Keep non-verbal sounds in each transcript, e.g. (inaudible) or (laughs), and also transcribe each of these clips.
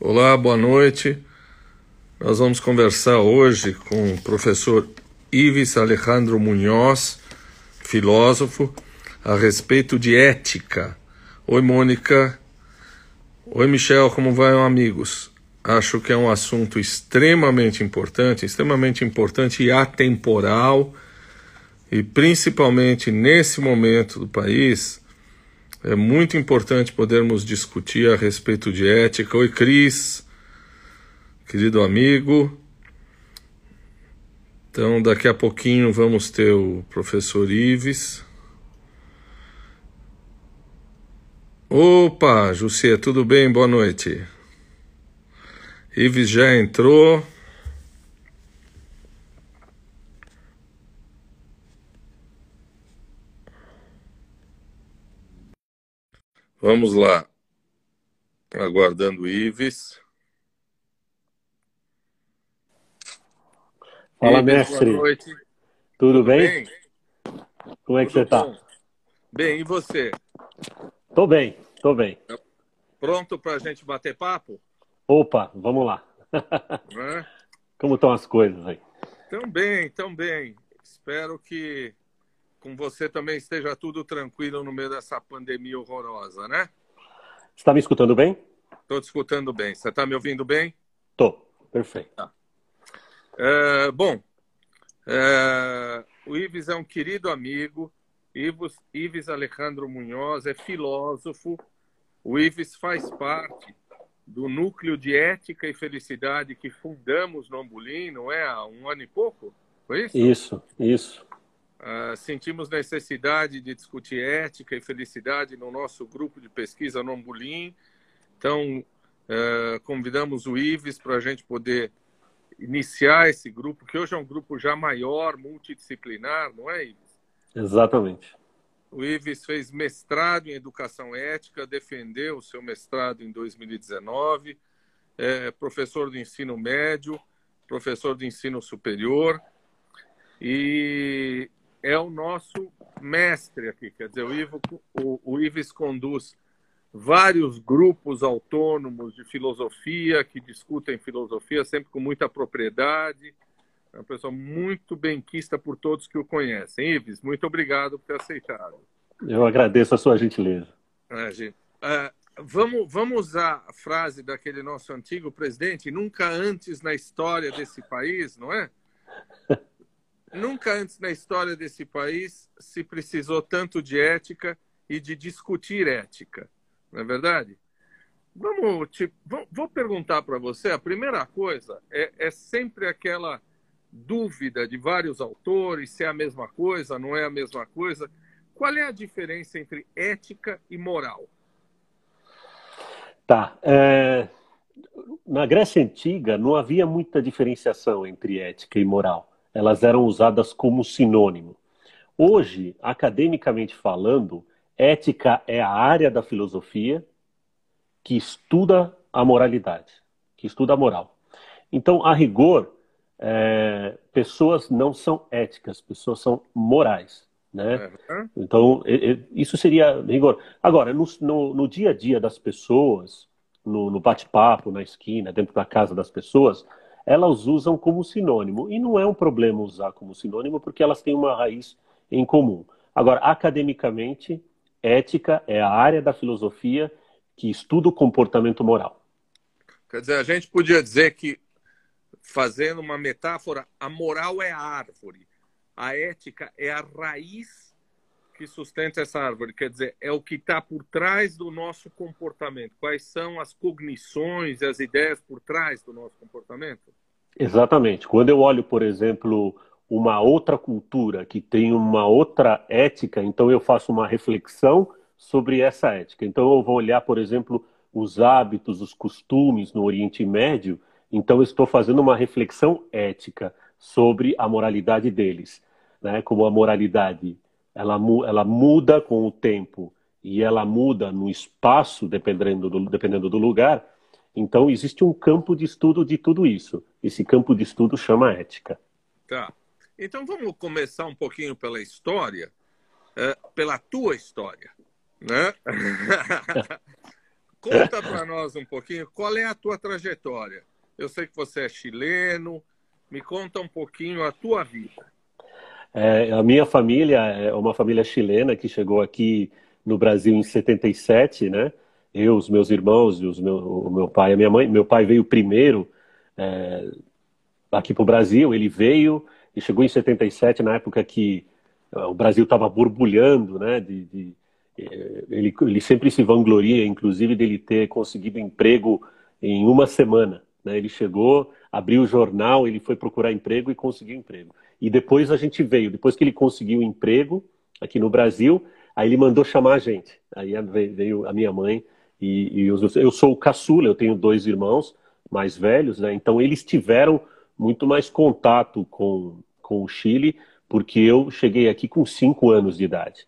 Olá, boa noite. Nós vamos conversar hoje com o professor Ives Alejandro Munhoz, filósofo, a respeito de ética. Oi, Mônica. Oi, Michel, como vai, amigos? Acho que é um assunto extremamente importante, extremamente importante e atemporal, e principalmente nesse momento do país, é muito importante podermos discutir a respeito de ética. Oi, Cris, querido amigo. Então, daqui a pouquinho vamos ter o professor Ives. Opa, Jussia, tudo bem? Boa noite. Ives já entrou. Vamos lá. Aguardando o Ives. Fala, Ives, mestre. Boa noite. Tudo, Tudo bem? bem? Como é que Tudo você está? Bem, e você? Tô bem, tô bem. Pronto para a gente bater papo? Opa, vamos lá. É? (laughs) Como estão as coisas aí? Tão bem, tão bem. Espero que com você também esteja tudo tranquilo no meio dessa pandemia horrorosa, né? Você está me escutando bem? Estou te escutando bem. Você está me ouvindo bem? Tô, perfeito. Tá. É, bom, é, o Ives é um querido amigo. Ives, Ives Alejandro Munhoz é filósofo. O Ives faz parte do núcleo de ética e felicidade que fundamos no Ambulim, não é? Há um ano e pouco? Foi isso? Isso, isso. Uh, sentimos necessidade de discutir ética e felicidade no nosso grupo de pesquisa no Ambulim. Então, uh, convidamos o Ives para a gente poder iniciar esse grupo, que hoje é um grupo já maior, multidisciplinar, não é, Ives? Exatamente. O Ives fez mestrado em Educação Ética, defendeu o seu mestrado em 2019, é professor do ensino médio, professor do ensino superior, e é o nosso mestre aqui. Quer dizer, o, Ivo, o, o Ives conduz vários grupos autônomos de filosofia que discutem filosofia sempre com muita propriedade. É uma pessoa muito benquista por todos que o conhecem. Ives, muito obrigado por ter aceitado. Eu agradeço a sua gentileza. É, gente. Uh, vamos, vamos usar a frase daquele nosso antigo presidente, nunca antes na história desse país, não é? (laughs) Nunca antes na história desse país se precisou tanto de ética e de discutir ética, não é verdade? Vamos, te, vou perguntar para você. A primeira coisa é, é sempre aquela dúvida de vários autores se é a mesma coisa, não é a mesma coisa. Qual é a diferença entre ética e moral? Tá. É... Na Grécia Antiga não havia muita diferenciação entre ética e moral elas eram usadas como sinônimo. Hoje, academicamente falando, ética é a área da filosofia que estuda a moralidade, que estuda a moral. Então, a rigor, é, pessoas não são éticas, pessoas são morais. Né? Uhum. Então, isso seria rigor. Agora, no, no, no, dia a dia das pessoas, no, no bate-papo, na esquina, dentro da casa das pessoas, elas usam como sinônimo. E não é um problema usar como sinônimo, porque elas têm uma raiz em comum. Agora, academicamente, ética é a área da filosofia que estuda o comportamento moral. Quer dizer, a gente podia dizer que, fazendo uma metáfora, a moral é a árvore, a ética é a raiz que sustenta essa árvore. Quer dizer, é o que está por trás do nosso comportamento. Quais são as cognições e as ideias por trás do nosso comportamento? Exatamente. Quando eu olho, por exemplo, uma outra cultura que tem uma outra ética, então eu faço uma reflexão sobre essa ética. Então eu vou olhar, por exemplo, os hábitos, os costumes no Oriente Médio, então estou fazendo uma reflexão ética sobre a moralidade deles, né? Como a moralidade ela, ela muda com o tempo e ela muda no espaço dependendo do, dependendo do lugar. Então, existe um campo de estudo de tudo isso. Esse campo de estudo chama ética. Tá. Então, vamos começar um pouquinho pela história, é, pela tua história. Né? (laughs) Conta para nós um pouquinho qual é a tua trajetória. Eu sei que você é chileno, me conta um pouquinho a tua vida. É, a minha família é uma família chilena que chegou aqui no Brasil em 77, né? Eu, os meus irmãos, os meu, o meu pai e a minha mãe. Meu pai veio primeiro é, aqui para o Brasil, ele veio e chegou em 77, na época que é, o Brasil estava borbulhando, né? De, de, é, ele, ele sempre se vangloria, inclusive, dele ter conseguido emprego em uma semana. Né? Ele chegou, abriu o jornal, ele foi procurar emprego e conseguiu emprego. E depois a gente veio, depois que ele conseguiu emprego aqui no Brasil, aí ele mandou chamar a gente. Aí veio a minha mãe e, e os, eu sou o caçula, eu tenho dois irmãos mais velhos, né? Então eles tiveram muito mais contato com, com o Chile, porque eu cheguei aqui com cinco anos de idade.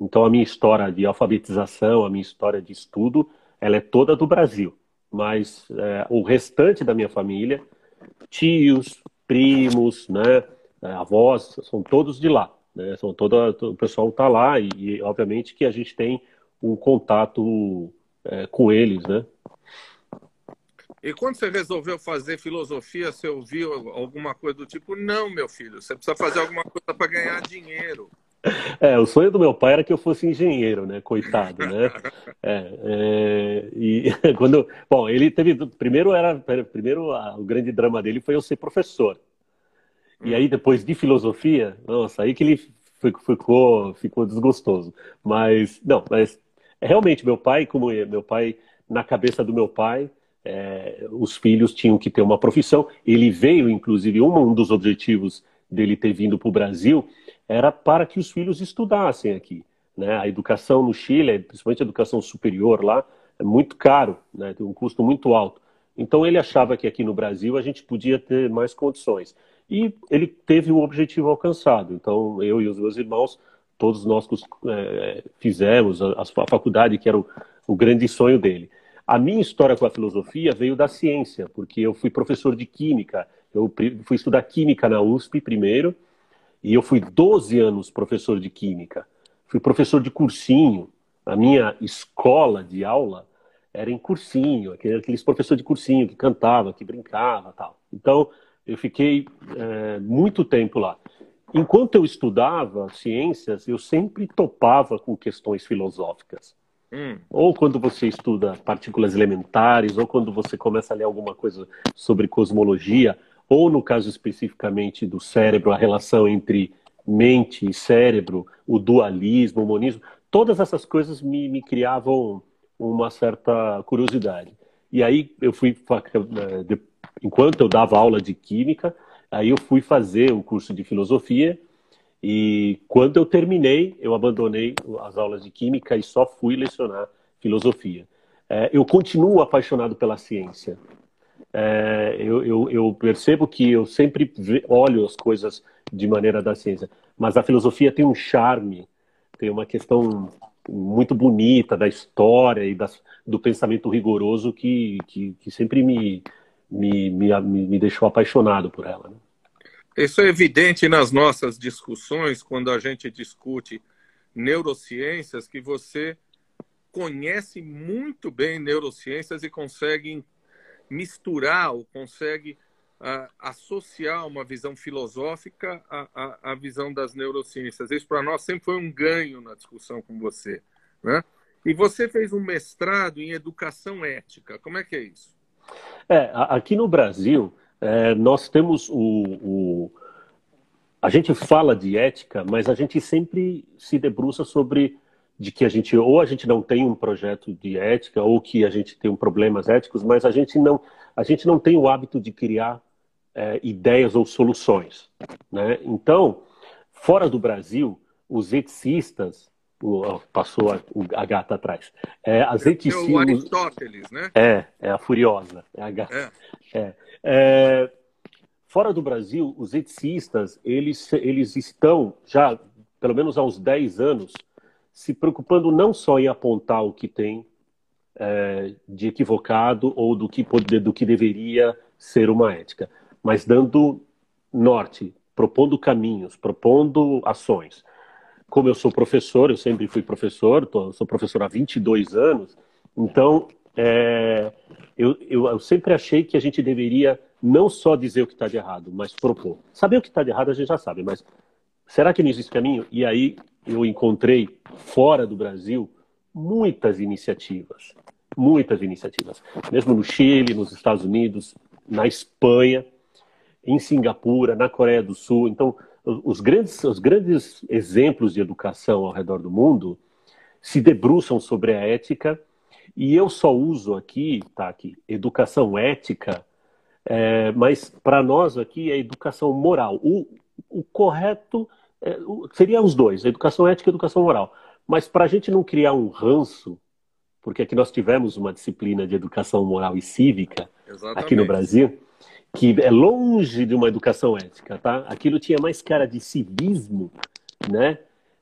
Então a minha história de alfabetização, a minha história de estudo, ela é toda do Brasil. Mas é, o restante da minha família, tios, primos, né, é, avós, são todos de lá. Né? São toda, o pessoal está lá e, e, obviamente, que a gente tem um contato é, com eles, né? E quando você resolveu fazer filosofia, você ouviu alguma coisa do tipo: não, meu filho, você precisa fazer alguma coisa para ganhar dinheiro. É, o sonho do meu pai era que eu fosse engenheiro, né? Coitado, né? (laughs) É, é, e (laughs) quando, bom, ele teve, primeiro era, primeiro o grande drama dele foi eu ser professor. E aí depois de filosofia, nossa, aí que ele ficou, ficou desgostoso. Mas não, mas realmente meu pai, como meu pai na cabeça do meu pai, é, os filhos tinham que ter uma profissão. Ele veio, inclusive, um dos objetivos dele ter vindo para o Brasil era para que os filhos estudassem aqui. Né? A educação no Chile, principalmente a educação superior lá, é muito caro, né? tem um custo muito alto. Então ele achava que aqui no Brasil a gente podia ter mais condições. E ele teve o objetivo alcançado. Então eu e os meus irmãos, todos nós é, fizemos a, a, faculdade, que era o, o grande sonho dele. A minha história com a filosofia veio da ciência, porque eu fui professor de química. Eu fui estudar química na USP primeiro, e eu fui 12 anos professor de química. Fui professor de cursinho. A minha escola de aula era em cursinho, aqueles professores de cursinho que cantava, que brincava tal. Então, eu fiquei é, muito tempo lá. Enquanto eu estudava ciências, eu sempre topava com questões filosóficas. Hum. Ou quando você estuda partículas elementares, ou quando você começa a ler alguma coisa sobre cosmologia, ou no caso especificamente do cérebro, a relação entre mente e cérebro, o dualismo, o monismo, todas essas coisas me, me criavam uma certa curiosidade. E aí eu fui, eh, enquanto eu dava aula de química, aí eu fui fazer o curso de filosofia e quando eu terminei, eu abandonei as aulas de química e só fui lecionar filosofia. É, eu continuo apaixonado pela ciência é, eu, eu, eu, percebo que eu sempre olho as coisas de maneira da ciência, mas a filosofia tem um charme, tem uma questão muito bonita da história e das, do pensamento rigoroso que, que, que sempre me, me, me, me, deixou apaixonado por ela. Né? Isso é evidente nas nossas discussões, quando a gente discute neurociências, que você conhece muito bem neurociências e consegue misturar ou consegue uh, associar uma visão filosófica à, à, à, visão das neurociências. Isso para nós sempre foi um ganho na discussão com você. Né? E você fez um mestrado em educação ética. Como é que é isso? É, aqui no Brasil, é, nós temos o, o, A gente fala de ética, mas a gente sempre se debruça sobre de que a gente ou a gente não tem um projeto de ética ou que a gente tem problemas éticos, mas a gente não a gente não tem o hábito de criar é, ideias ou soluções, né? Então, fora do Brasil, os eticistas o, passou a, a, gata atrás. É, as eticistas, o Aristóteles, né? É, é a furiosa, é a gata. É. é. É, fora do Brasil, os eticistas, eles, eles estão já, pelo menos há uns 10 anos, se preocupando não só em apontar o que tem é, de equivocado ou do que, do que deveria ser uma ética, mas dando norte, propondo caminhos, propondo ações. Como eu sou professor, eu sempre fui professor, tô, sou professor há 22 anos, então é, eu, eu, eu, sempre achei que a gente deveria não só dizer o que está de errado, mas propor. Saber o que está de errado a gente já sabe, mas será que não existe caminho? E aí eu encontrei fora do Brasil muitas iniciativas, muitas iniciativas, mesmo no Chile, nos Estados Unidos, na Espanha, em Singapura, na Coreia do Sul. Então, os grandes, os grandes exemplos de educação ao redor do mundo se debruçam sobre a ética e eu só uso aqui, tá aqui, educação ética, é, mas para nós aqui é educação moral. O, o correto é, o, seria os dois, educação ética e educação moral. Mas para a gente não criar um ranço, porque aqui nós tivemos uma disciplina de educação moral e cívica Exatamente. aqui no Brasil, que é longe de uma educação ética, tá? Aquilo tinha mais cara de civismo, né?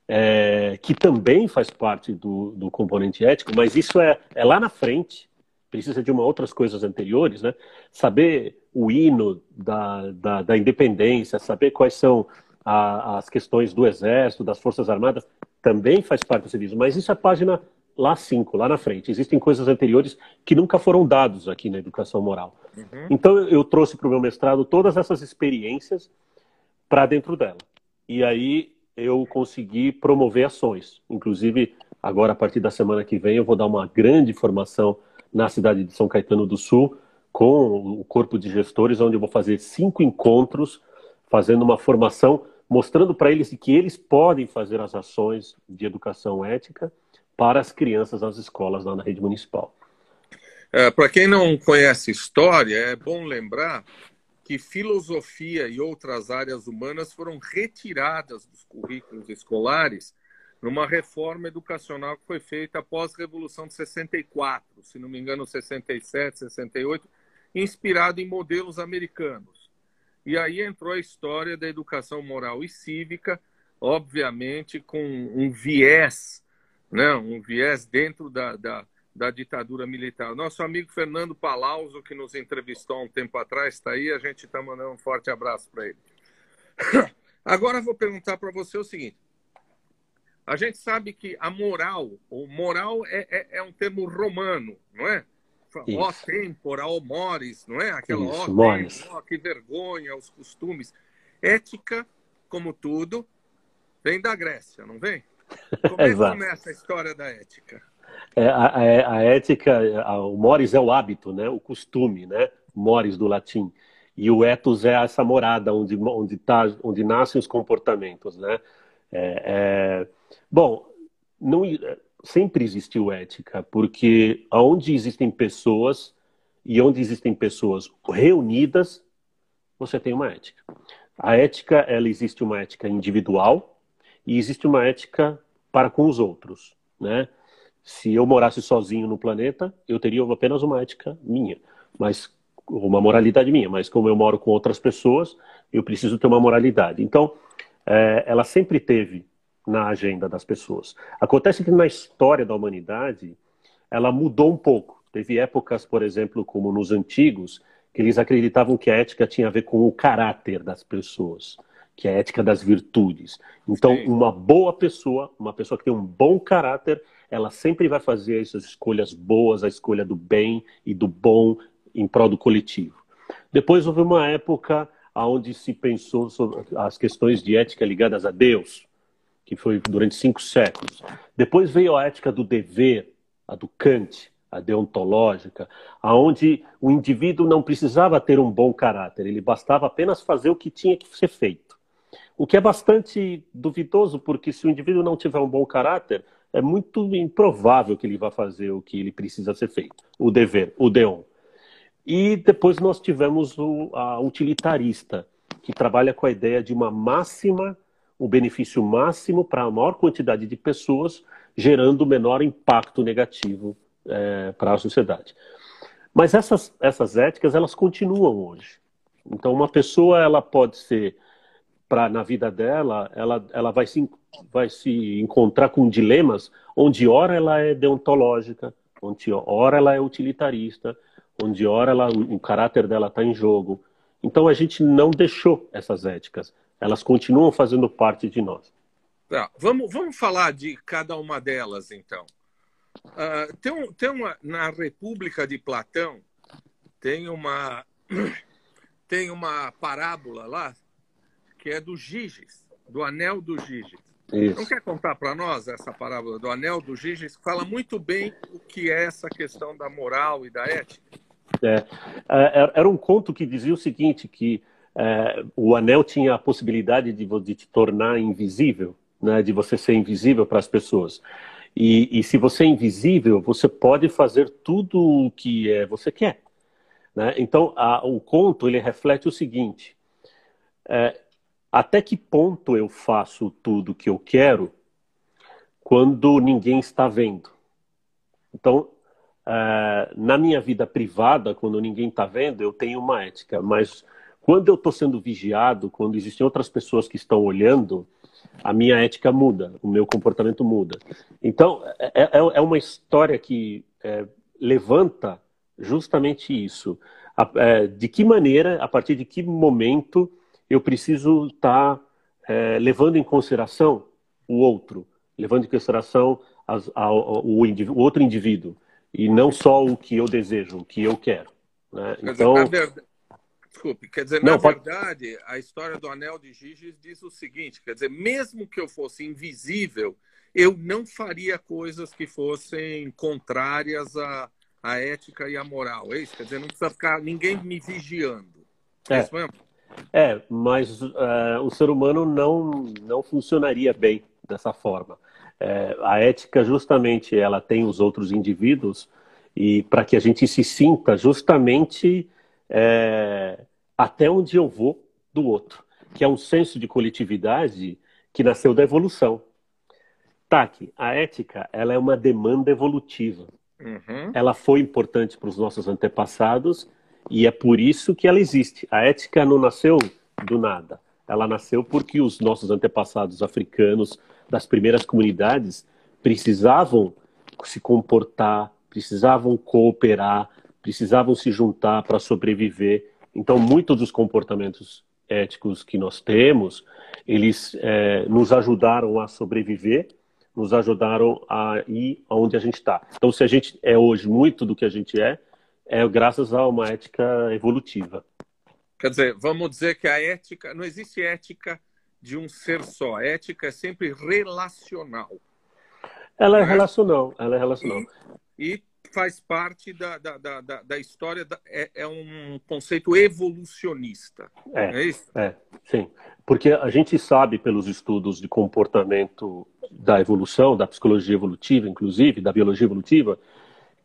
É, que também faz parte do, do componente ético, mas isso é, é lá na frente, precisa de uma outras coisas anteriores, né? Saber o hino da, da, da independência, saber quais são a, as questões do exército, das forças armadas, também faz parte do civismo, mas isso é página lá 5, lá na frente. Existem coisas anteriores que nunca foram dados aqui na educação moral. Uhum. Então eu trouxe para o meu mestrado todas essas experiências para dentro dela. E aí eu consegui promover ações. Inclusive, agora a partir da semana que vem, eu vou dar uma grande formação na cidade de São Caetano do Sul com o corpo de gestores, onde eu vou fazer cinco encontros, fazendo uma formação, mostrando para eles que eles podem fazer as ações de educação ética para as crianças nas escolas lá na rede municipal. É, para quem não conhece história, é bom lembrar que filosofia e outras áreas humanas foram retiradas dos currículos escolares numa reforma educacional que foi feita após a Revolução de 64, se não me engano, 67, 68, inspirado em modelos americanos. E aí entrou a história da educação moral e cívica, obviamente com um viés né, um viés dentro da, da, da ditadura militar. Nosso amigo Fernando Palauso, que nos entrevistou há um tempo atrás, está aí, a gente está mandando um forte abraço para ele. (coughs) Agora vou perguntar para você o seguinte: a gente sabe que a moral, o moral é, é, é um termo romano, não é? Ó tempora, ó mores, não é? Aquela ó, ó que vergonha, os costumes. Ética, como tudo, vem da Grécia, não vem? Como é que (laughs) começa a história da ética? É, a, a, ética, a, o mores é o hábito, né? o costume, né? mores do latim. E o ethos é essa morada onde, onde, tá, onde nascem os comportamentos. Né? É, é... Bom, não, sempre existiu ética, porque onde existem pessoas e onde existem pessoas reunidas, você tem uma ética. A ética, ela existe uma ética individual, e existe uma ética para com os outros, né? Se eu morasse sozinho no planeta, eu teria apenas uma ética minha, mas uma moralidade minha. Mas como eu moro com outras pessoas, eu preciso ter uma moralidade. Então, é, ela sempre teve na agenda das pessoas. Acontece que na história da humanidade, ela mudou um pouco. Teve épocas, por exemplo, como nos antigos, que eles acreditavam que a ética tinha a ver com o caráter das pessoas que é a ética das virtudes. Então, Sim. uma boa pessoa, uma pessoa que tem um bom caráter, ela sempre vai fazer essas escolhas boas, a escolha do bem e do bom em prol do coletivo. Depois houve uma época onde se pensou sobre as questões de ética ligadas a Deus, que foi durante cinco séculos. Depois veio a ética do dever, a do Kant, a deontológica, aonde o indivíduo não precisava ter um bom caráter, ele bastava apenas fazer o que tinha que ser feito. O que é bastante duvidoso, porque se o indivíduo não tiver um bom caráter, é muito improvável que ele vá fazer o que ele precisa ser feito, o dever, o deon. E depois nós tivemos o, a utilitarista, que trabalha com a ideia de uma máxima, o um benefício máximo para a maior quantidade de pessoas, gerando o menor impacto negativo é, para a sociedade. Mas essas, essas éticas, elas continuam hoje. Então, uma pessoa ela pode ser para na vida dela, ela, ela vai, se, vai se encontrar com dilemas onde ora ela é deontológica, onde ora ela é utilitarista, onde ora ela, o caráter dela está em jogo. Então a gente não deixou essas éticas, elas continuam fazendo parte de nós. Tá, vamos, vamos falar de cada uma delas então. Uh, tem, um, tem uma na República de Platão tem uma (clears throat) tem uma parábola lá que é do Giges, do anel do Giges. Isso. Não quer contar para nós essa parábola do anel do Giges? Fala muito bem o que é essa questão da moral e da ética. É, é era um conto que dizia o seguinte, que é, o anel tinha a possibilidade de, de te tornar invisível, né, de você ser invisível para as pessoas. E, e, se você é invisível, você pode fazer tudo o que é, você quer. Né? Então, a, o conto ele reflete o seguinte: é, até que ponto eu faço tudo o que eu quero quando ninguém está vendo? Então, é, na minha vida privada, quando ninguém está vendo, eu tenho uma ética, mas quando eu estou sendo vigiado, quando existem outras pessoas que estão olhando, a minha ética muda, o meu comportamento muda. Então, é, é, é uma história que é, levanta justamente isso. É, de que maneira, a partir de que momento eu preciso estar tá, é, levando em consideração o outro, levando em consideração as, a, o, o, outro indivíduo, e não só o que eu desejo, o que eu quero. Né? Então, Desculpe, quer dizer, Não, na pode... verdade, a história do anel de Giges diz o seguinte: quer dizer, mesmo que eu fosse invisível, eu não faria coisas que fossem contrárias à, à ética e à moral. É isso? Quer dizer, não precisa ficar ninguém me vigiando. É, é isso mesmo? É, mas uh, o ser humano não, não funcionaria bem dessa forma. É, a ética, justamente, ela tem os outros indivíduos e para que a gente se sinta justamente é, até onde eu vou do outro, que é um senso de coletividade que nasceu da evolução. Taki, a ética ela é uma demanda evolutiva. Uhum. Ela foi importante para os nossos antepassados e é por isso que ela existe. A ética não nasceu do nada. Ela nasceu porque os nossos antepassados africanos das primeiras comunidades precisavam se comportar, precisavam cooperar, precisavam se juntar para sobreviver então, muitos dos comportamentos éticos que nós temos, eles é, nos ajudaram a sobreviver, nos ajudaram a ir aonde a gente está. Então, se a gente é hoje muito do que a gente é, é graças a uma ética evolutiva. Quer dizer, vamos dizer que a ética, não existe ética de um ser só. A ética é sempre relacional. Ela é, é? relacional, ela é relacional. E, e faz parte da, da, da, da história, da, é, é, um conceito evolucionista. É, é isso? É, sim. Porque a gente sabe pelos estudos de comportamento da evolução, da psicologia evolutiva, inclusive, da biologia evolutiva,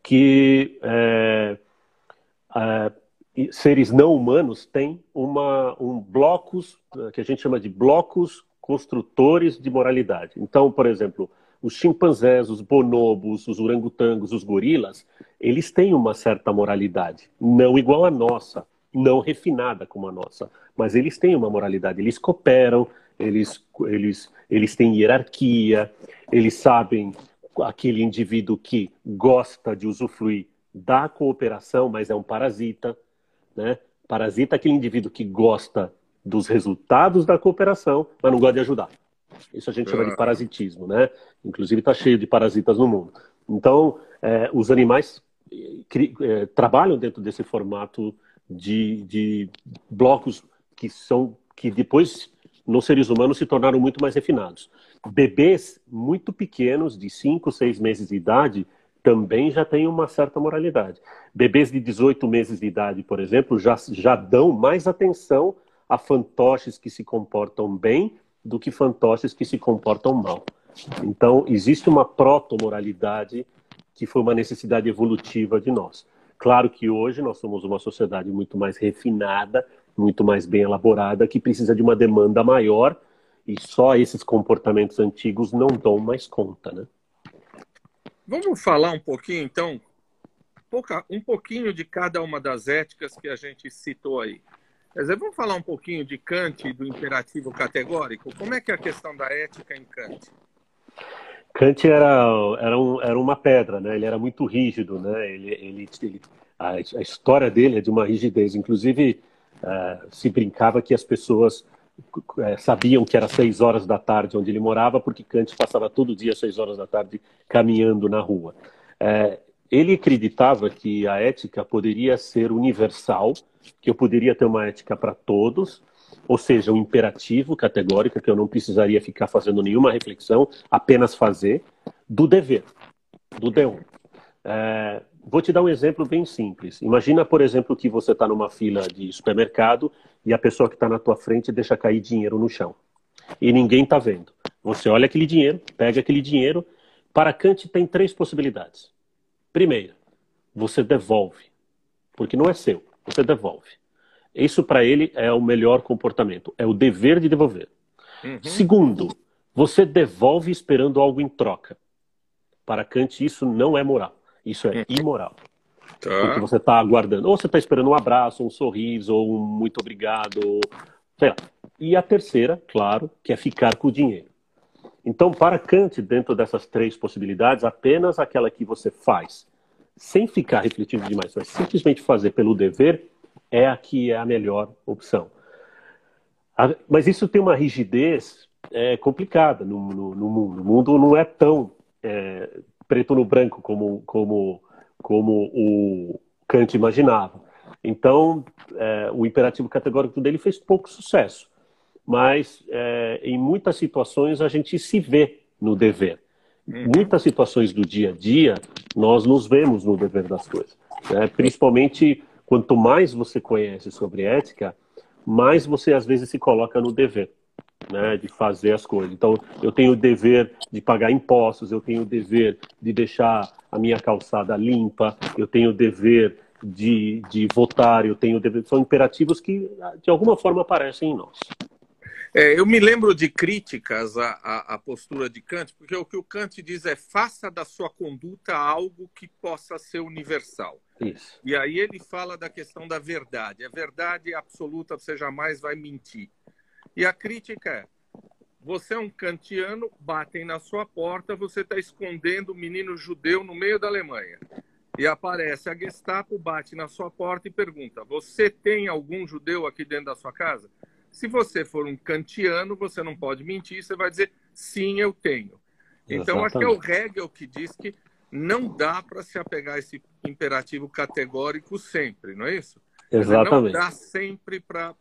que é, é, seres não humanos têm uma, um blocos, que a gente chama de blocos construtores de moralidade. Então, por exemplo, os chimpanzés, os bonobos, os orangotangos, os gorilas, eles têm uma certa moralidade, não igual à nossa, não refinada como a nossa, mas eles têm uma moralidade, eles cooperam, eles, eles, eles têm hierarquia, eles sabem aquele indivíduo que gosta de usufruir da cooperação, mas é um parasita, né? Parasita é aquele indivíduo que gosta dos resultados da cooperação, mas não gosta de ajudar. Isso a gente chama de ah. parasitismo, né? Inclusive está cheio de parasitas no mundo. Então, é, os animais é, trabalham dentro desse formato de, de blocos que são que depois nos seres humanos se tornaram muito mais refinados. Bebês muito pequenos, de 5, 6 meses de idade, também já têm uma certa moralidade. Bebês de 18 meses de idade, por exemplo, já, já dão mais atenção a fantoches que se comportam bem do que fantoches que se comportam mal. Então, existe uma proto-moralidade que foi uma necessidade evolutiva de nós. Claro que hoje nós somos uma sociedade muito mais refinada, muito mais bem elaborada, que precisa de uma demanda maior e só esses comportamentos antigos não dão mais conta, né? Vamos falar um pouquinho, então, um pouquinho de cada uma das éticas que a gente citou aí. Quer dizer, vamos falar um pouquinho de Kant e do imperativo categórico? Como é que é a questão da ética em Kant? Kant era, era, um, era uma pedra, né? Ele era muito rígido, né? Ele, ele, ele a, a, história dele é de uma rigidez. Inclusive, uh, se brincava que as pessoas sabiam que era seis horas da tarde onde ele morava, porque Kant passava todo dia seis horas da tarde caminhando na rua. É, ele acreditava que a ética poderia ser universal, que eu poderia ter uma ética para todos, ou seja, um imperativo categórico, que eu não precisaria ficar fazendo nenhuma reflexão, apenas fazer, do dever, do D1. É, vou te dar um exemplo bem simples. Imagina, por exemplo, que você está numa fila de supermercado e a pessoa que está na tua frente deixa cair dinheiro no chão. E ninguém está vendo. Você olha aquele dinheiro, pega aquele dinheiro. Para Kant tem três possibilidades. Primeira, você devolve, porque não é seu, você devolve. Isso para ele é o melhor comportamento, é o dever de devolver. Uhum. Segundo, você devolve esperando algo em troca. Para Kant, isso não é moral, isso é uhum. imoral. Tá. Porque você está aguardando, ou você está esperando um abraço, um sorriso, ou um muito obrigado, sei lá. E a terceira, claro, que é ficar com o dinheiro. Então, para Kant, dentro dessas três possibilidades, apenas aquela que você faz, sem ficar refletindo demais, mas simplesmente fazer pelo dever, é a que é a melhor opção. Mas isso tem uma rigidez é, complicada no, no, no, mundo. O mundo não é tão é, preto no branco como, como, como o Kant imaginava. Então, é, o imperativo categórico dele fez pouco sucesso mas é, em muitas situações a gente se vê no dever. Uhum. Muitas situações do dia a dia, nós nos vemos no dever das coisas. Né? Principalmente quanto mais você conhece sobre ética, mais você às vezes se coloca no dever. Né, de fazer as coisas. Então, eu tenho o dever de pagar impostos, eu tenho o dever de deixar a minha calçada limpa, eu tenho o dever de, de votar, eu tenho o dever. São imperativos que, de alguma forma, aparecem em nós. É, eu me lembro de críticas à, à, à, postura de Kant, porque o que o Kant diz é faça da sua conduta algo que possa ser universal. Isso. E aí ele fala da questão da verdade. A verdade absoluta, você jamais vai mentir. E a crítica é, você é um kantiano, batem na sua porta, você está escondendo o um menino judeu no meio da Alemanha. E aparece a Gestapo, bate na sua porta e pergunta: Você tem algum judeu aqui dentro da sua casa? Se você for um kantiano, você não pode mentir, você vai dizer sim, eu tenho. Então, acho que é o Hegel que diz que não dá para se apegar a esse imperativo categórico sempre, não é isso? Exatamente. Não dá sempre para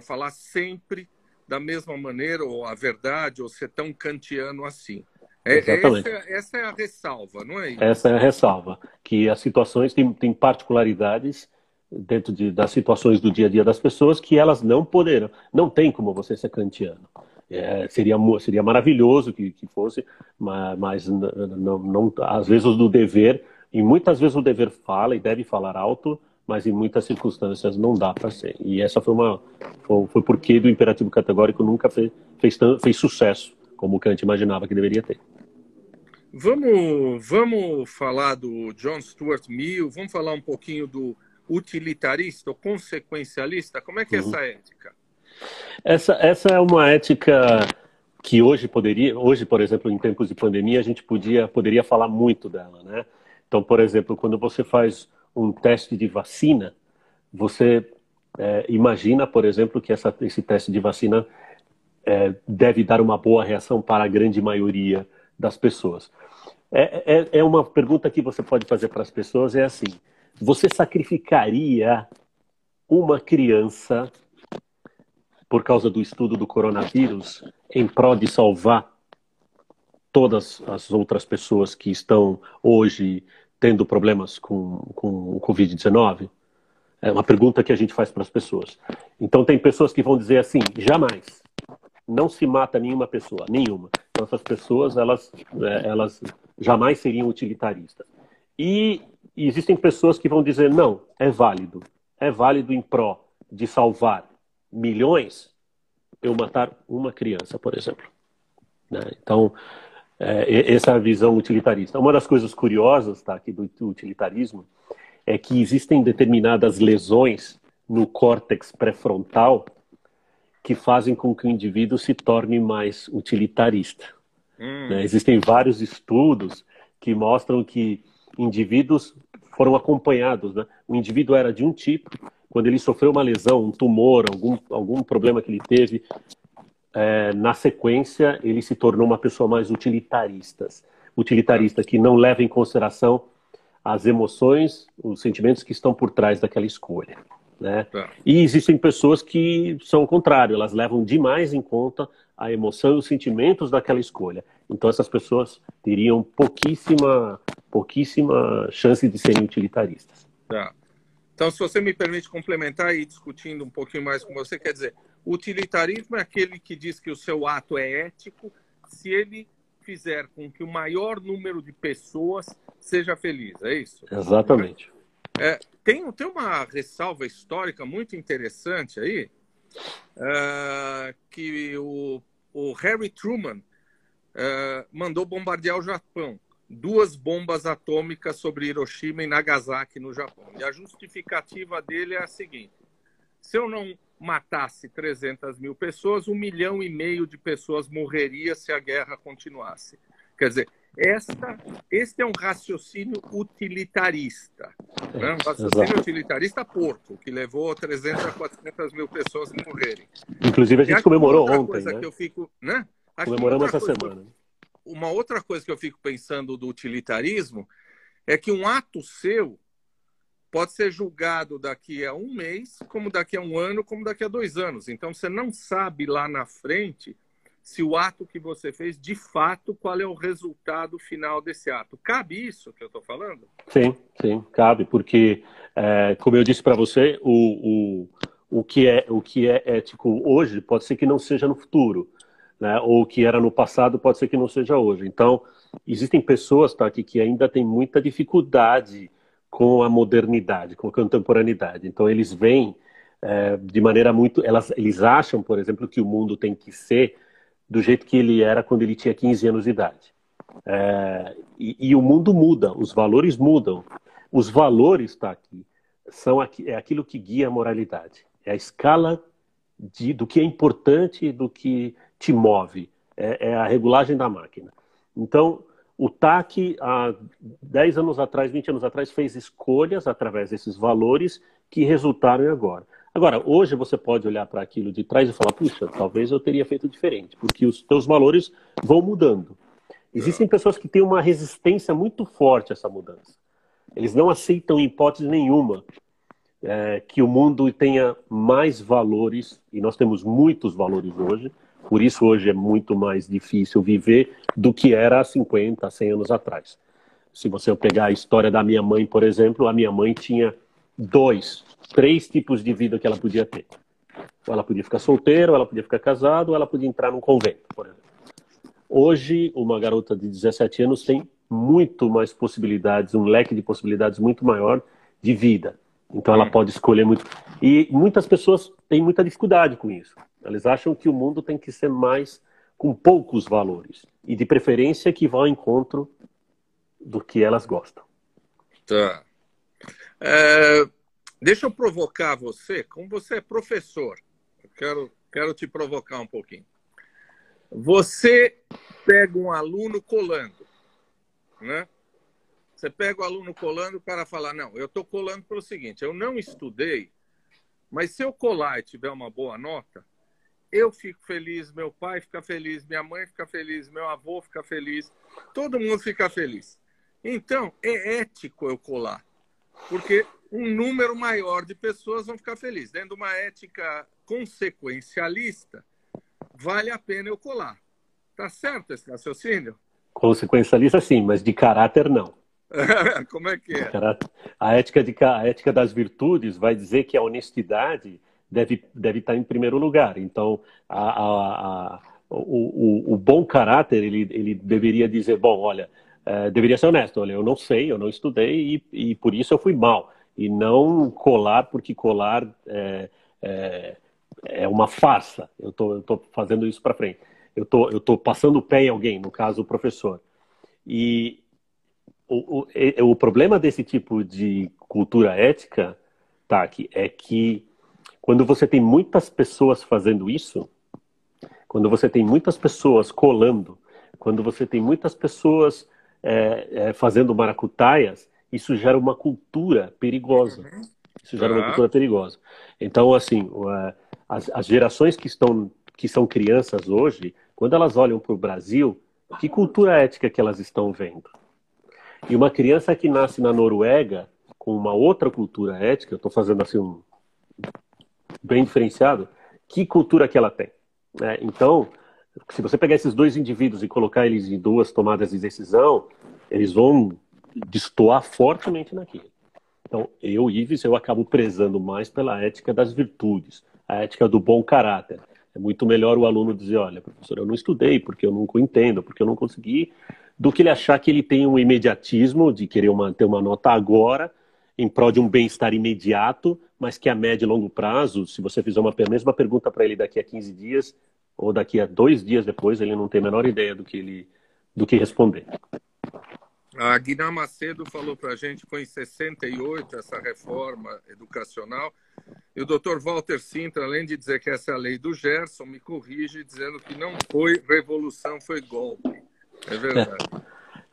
falar sempre da mesma maneira, ou a verdade, ou ser tão kantiano assim. É, Exatamente. Essa, essa, é a ressalva, não é isso? Essa é a ressalva, que as situações têm, têm particularidades dentro de, das situações do dia a dia das pessoas que elas não poderão, não tem como você ser kantiano. É, seria, seria maravilhoso que, que fosse, mas, mas não, não, às vezes o do dever, e muitas vezes o dever fala e deve falar alto, mas em muitas circunstâncias não dá para ser. E essa foi uma foi, foi porque do imperativo categórico nunca fez, fez, fez sucesso, como o Kant imaginava que deveria ter. Vamos, vamos falar do John Stuart Mill, vamos falar um pouquinho do utilitarista ou consequencialista? Como é que é uhum. essa ética? Essa, essa é uma ética que hoje poderia, hoje, por exemplo, em tempos de pandemia, a gente podia, poderia falar muito dela, né? Então, por exemplo, quando você faz um teste de vacina, você é, imagina, por exemplo, que essa, esse teste de vacina é, deve dar uma boa reação para a grande maioria das pessoas. É, é, é uma pergunta que você pode fazer para as pessoas, é assim, você sacrificaria uma criança por causa do estudo do coronavírus em prol de salvar todas as outras pessoas que estão hoje tendo problemas com, com o Covid-19? É uma pergunta que a gente faz para as pessoas. Então, tem pessoas que vão dizer assim: jamais, não se mata nenhuma pessoa, nenhuma. Então, essas pessoas, elas, é, elas jamais seriam utilitaristas. E existem pessoas que vão dizer: não, é válido. É válido em pró de salvar milhões eu matar uma criança, por exemplo. Né? Então, é, essa visão utilitarista. Uma das coisas curiosas tá, aqui do utilitarismo é que existem determinadas lesões no córtex pré-frontal que fazem com que o indivíduo se torne mais utilitarista. Hum. Né? Existem vários estudos que mostram que indivíduos foram acompanhados. Né? O indivíduo era de um tipo, quando ele sofreu uma lesão, um tumor, algum, algum problema que ele teve, é, na sequência ele se tornou uma pessoa mais utilitarista. utilitarista que não leva em consideração as emoções, os sentimentos que estão por trás daquela escolha. Né? É. E existem pessoas que são o contrário, elas levam demais em conta a emoção e os sentimentos daquela escolha. Então essas pessoas teriam pouquíssima, pouquíssima chance de serem utilitaristas. Tá. Então, se você me permite complementar e discutindo um pouquinho mais com você, quer dizer, o utilitarismo é aquele que diz que o seu ato é ético se ele fizer com que o maior número de pessoas seja feliz, é isso? Exatamente. É, tem, tem uma ressalva histórica muito interessante aí, uh, que o, o Harry Truman uh, mandou bombardear o Japão duas bombas atômicas sobre Hiroshima e Nagasaki, no Japão. E a justificativa dele é a seguinte: se eu não matasse 300 mil pessoas, um milhão e meio de pessoas morreria se a guerra continuasse. Quer dizer, esta, este é um raciocínio utilitarista. Né? Um raciocínio Exato. utilitarista porco, que levou 300 a 400 mil pessoas a morrerem. Inclusive, a gente comemorou ontem. Né? que eu fico, né? Comemoramos essa coisa, semana uma outra coisa que eu fico pensando do utilitarismo é que um ato seu pode ser julgado daqui a um mês, como daqui a um ano, como daqui a dois anos. Então você não sabe lá na frente se o ato que você fez, de fato, qual é o resultado final desse ato. Cabe isso que eu estou falando? Sim, sim, cabe, porque, é, como eu disse para você, o, o, o, que é, o que é ético hoje pode ser que não seja no futuro né? ou que era no passado pode ser que não seja hoje. Então, existem pessoas tá, aqui que ainda têm muita dificuldade com a modernidade, com a contemporaneidade. Então, eles veem é, de maneira muito. Elas, eles acham, por exemplo, que o mundo tem que ser do jeito que ele era quando ele tinha 15 anos de idade. É, e, e, o mundo muda, os valores mudam. Os valores, tá aqui, são aqui, é aquilo que guia a moralidade. É a escala de, do que é importante, do que te move, é, é a regulagem da máquina. Então, o TAC, há 10 anos atrás, 20 anos atrás, fez escolhas através desses valores que resultaram em agora. Agora, hoje você pode olhar para aquilo de trás e falar, puxa, talvez eu teria feito diferente, porque os teus valores vão mudando. Existem pessoas que têm uma resistência muito forte a essa mudança. Eles não aceitam hipótese nenhuma é, que o mundo tenha mais valores, e nós temos muitos valores hoje, por isso hoje é muito mais difícil viver do que era há 50, 100 anos atrás. Se você pegar a história da minha mãe, por exemplo, a minha mãe tinha dois, três tipos de vida que ela podia ter. Ela podia ficar solteira, ela podia ficar casada, ela podia entrar num convento, por exemplo. Hoje, uma garota de 17 anos tem muito mais possibilidades, um leque de possibilidades muito maior de vida. Então ela pode escolher muito. E muitas pessoas têm muita dificuldade com isso. Eles acham que o mundo tem que ser mais com poucos valores e de preferência que vá ao encontro do que elas gostam. Tá. É, deixa eu provocar você, como você é professor, eu quero, quero te provocar um pouquinho. Você pega um aluno colando, né? Você pega o aluno colando, o cara fala: Não, eu estou colando pelo seguinte, eu não estudei, mas se eu colar e tiver uma boa nota, eu fico feliz, meu pai fica feliz, minha mãe fica feliz, meu avô fica feliz, todo mundo fica feliz. Então, é ético eu colar, porque um número maior de pessoas vão ficar felizes. Dentro de uma ética consequencialista, vale a pena eu colar. Tá certo esse raciocínio? Consequencialista, sim, mas de caráter, não. (laughs) Como é que é? A ética, de, a ética das virtudes vai dizer que a honestidade deve, deve estar em primeiro lugar. Então, a, a, a, o, o, o, bom caráter, ele, ele deveria dizer, bom, olha, é, deveria ser honesto, olha, eu não sei, eu não estudei e, e por isso eu fui mal. E não colar, porque colar é, é, é uma farsa. Eu estou fazendo isso para frente. Eu tô, tô passando o pé em alguém, no caso o professor. E, o, o, o problema desse tipo de cultura ética, Taki, é que quando você tem muitas pessoas fazendo isso, quando você tem muitas pessoas colando, quando você tem muitas pessoas é, é, fazendo maracutaias, isso gera uma cultura perigosa. Isso gera uma cultura perigosa. Então, assim, as, as gerações que estão que são crianças hoje, quando elas olham para o Brasil, Que cultura ética que elas estão vendo? E uma criança que nasce na Noruega com uma outra cultura ética, eu estou fazendo assim um bem diferenciado, que cultura que ela tem? É, então, se você pegar esses dois indivíduos e colocar eles em duas tomadas de decisão, eles vão destoar fortemente naquilo. Então, eu, Ives, eu acabo prezando mais pela ética das virtudes, a ética do bom caráter. É muito melhor o aluno dizer, olha, professor, eu não estudei porque eu não entendo, porque eu não consegui, do que ele achar que ele tem um imediatismo de querer manter uma nota agora em prol de um bem-estar imediato, mas que a médio e longo prazo, se você fizer uma mesma pergunta para ele daqui a 15 dias ou daqui a dois dias depois, ele não tem a menor ideia do que ele do que responder. A Guiná Macedo falou para a gente que foi em 68 essa reforma educacional. E o doutor Walter Sintra, além de dizer que essa é a lei do Gerson, me corrige dizendo que não foi revolução, foi golpe. É verdade. É.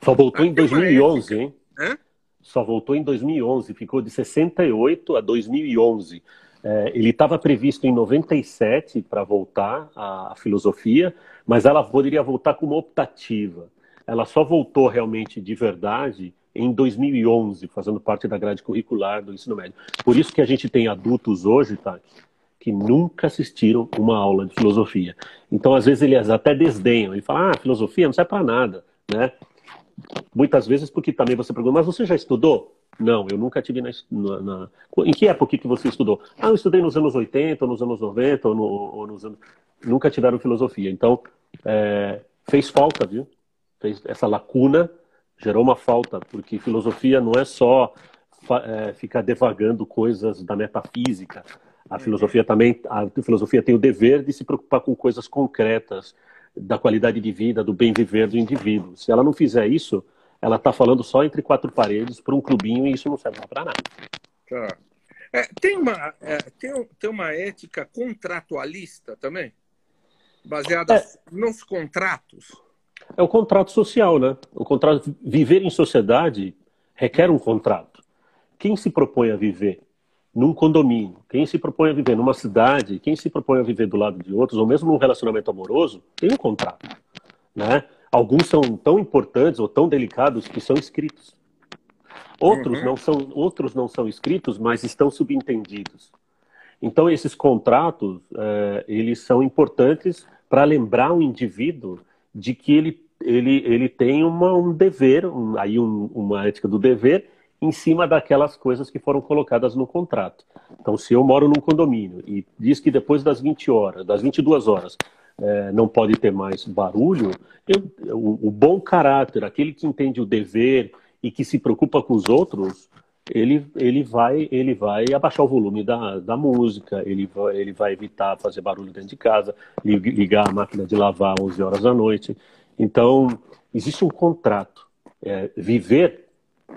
Só voltou em 2011, hein? Hã? Só voltou em 2011, ficou de 68 a 2011. É, ele estava previsto em 97 para voltar à filosofia, mas ela poderia voltar como optativa ela só voltou realmente de verdade em 2011, fazendo parte da grade curricular do ensino médio. Por isso que a gente tem adultos hoje, tá, que nunca assistiram uma aula de filosofia. Então, às vezes, eles até desdenham e falam, ah, filosofia não serve para nada, né? Muitas vezes porque também você pergunta, mas você já estudou? Não, eu nunca tive na, na, na, Em que época que você estudou? Ah, eu estudei nos anos 80, ou nos anos 90, ou, no, ou nos anos... Nunca tiveram filosofia. Então, é, fez falta, viu? fez essa lacuna gerou uma falta, porque filosofia não é só é, ficar devagando coisas da metafísica. A uhum. filosofia também, a filosofia tem o dever de se preocupar com coisas concretas da qualidade de vida, do bem viver do indivíduo. Se ela não fizer isso, ela está falando só entre quatro paredes para um clubinho e isso não serve para nada. Tá. É, tem, uma, é, tem, tem uma ética contratualista também, baseada é. nos contratos. É o contrato social, né? O contrato viver em sociedade requer um contrato. Quem se propõe a viver num condomínio, quem se propõe a viver numa cidade, quem se propõe a viver do lado de outros, ou mesmo num relacionamento amoroso, tem um contrato, né? Alguns são tão importantes ou tão delicados que são escritos. Outros uhum. não são, outros não são escritos, mas estão subentendidos. Então esses contratos, é, eles são importantes para lembrar o indivíduo de que ele, ele, ele tem uma, um dever, um, aí um, uma ética do dever, em cima daquelas coisas que foram colocadas no contrato. Então, se eu moro num condomínio e diz que depois das 20 horas, das 22 horas, é, não pode ter mais barulho, eu, o, o, bom caráter, aquele que entende o dever e que se preocupa com os outros, ele, ele, vai, ele vai abaixar o volume da, da música, ele vai, ele vai evitar fazer barulho dentro de casa, ligar a máquina de lavar 11 horas da noite. Então, existe um contrato. É, viver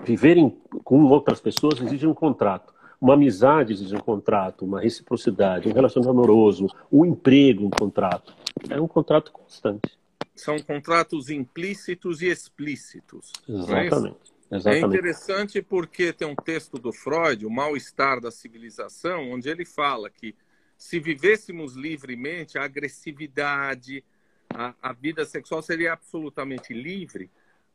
viver em, com outras pessoas exige um contrato. Uma amizade exige um contrato, uma reciprocidade, um relacionamento amoroso, um emprego, um contrato. É um contrato constante. São contratos implícitos e explícitos. É Exatamente. É Exatamente. É interessante porque tem um texto do Freud, O Mal-Estar da Civilização, onde ele fala que se vivêssemos livremente, a agressividade, a, a vida sexual seria absolutamente livre,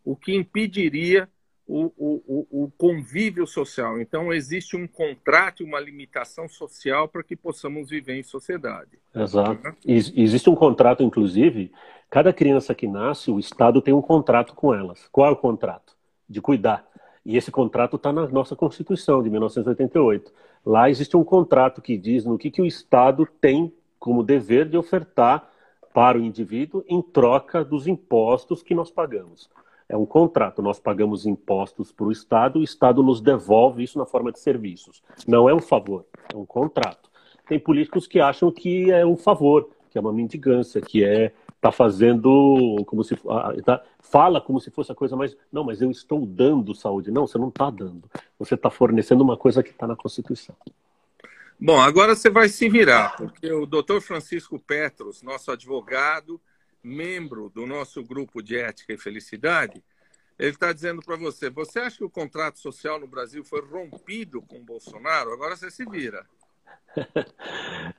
o que impediria o, o, o, convívio social. Então, existe um contrato e uma limitação social para que possamos viver em sociedade. Exato. Né? Existe um contrato, inclusive, cada criança que nasce, o Estado tem um contrato com elas. Qual é o contrato? de cuidar. E esse contrato está na nossa Constituição de 1988. Lá existe um contrato que diz no que, que o Estado tem como dever de ofertar para o indivíduo em troca dos impostos que nós pagamos. É um contrato, nós pagamos impostos para o Estado, o Estado nos devolve isso na forma de serviços. Não é um favor, é um contrato. Tem políticos que acham que é um favor, que é uma mendigância, que é está fazendo como se tá, fala como se fosse a coisa mais não, mas eu estou dando saúde. Não, você não está dando. Você está fornecendo uma coisa que está na Constituição. Bom, agora você vai se virar, porque o doutor Francisco Petros, nosso advogado, membro do nosso grupo de ética e felicidade, ele está dizendo para você: você acha que o contrato social no Brasil foi rompido com Bolsonaro? Agora você se vira. (laughs)